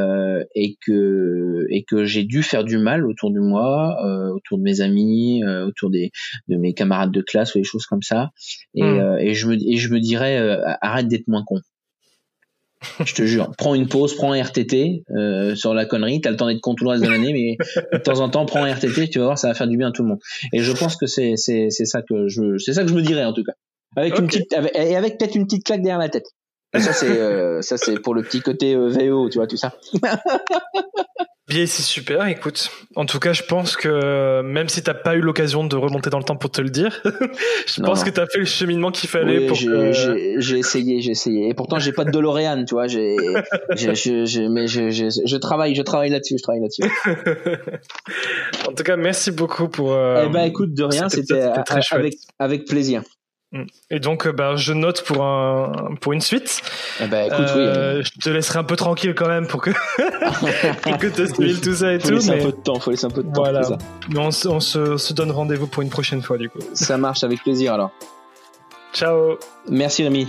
et que et que j'ai dû faire du mal autour de moi autour de mes amis autour des de mes camarades de classe ou des choses comme ça. Et, hmm. et je me et je me dirais arrête d'être moins con je te jure, prends une pause, prends un RTT euh, sur la connerie. T'as le temps d'être con tout le reste de l'année, mais de temps en temps, prends un RTT. Tu vas voir, ça va faire du bien à tout le monde. Et je pense que c'est c'est c'est ça que je c'est ça que je me dirais en tout cas. Avec une petite, et avec peut-être une petite claque derrière la tête. Ça c'est, ça c'est pour le petit côté VO, tu vois tout ça. <laughs> Bien, c'est super. Écoute, en tout cas, je pense que même si t'as pas eu l'occasion de remonter dans le temps pour te le dire, <laughs> je pense que que t'as fait le cheminement qu'il fallait pour que. J'ai essayé, j'ai essayé. Et pourtant, j'ai pas de DeLorean, tu vois. J'ai, mais je, travaille, je travaille là-dessus, je travaille là-dessus. <laughs> en tout cas, merci beaucoup pour. Euh, eh ben, écoute, de rien, c'était avec, avec plaisir. Mm. Et donc, euh, bah, je note pour un pour une suite. Eh ben, écoute, oui. Euh, je te laisserai un peu tranquille quand même pour que <laughs> pour que tout ça et faut tout. Laisser un peu de temps, faut laisser un peu de temps. Voilà. Mais on, on, se, on se donne rendez-vous pour une prochaine fois du coup. Ça marche avec plaisir alors. Ciao. Merci Rémi.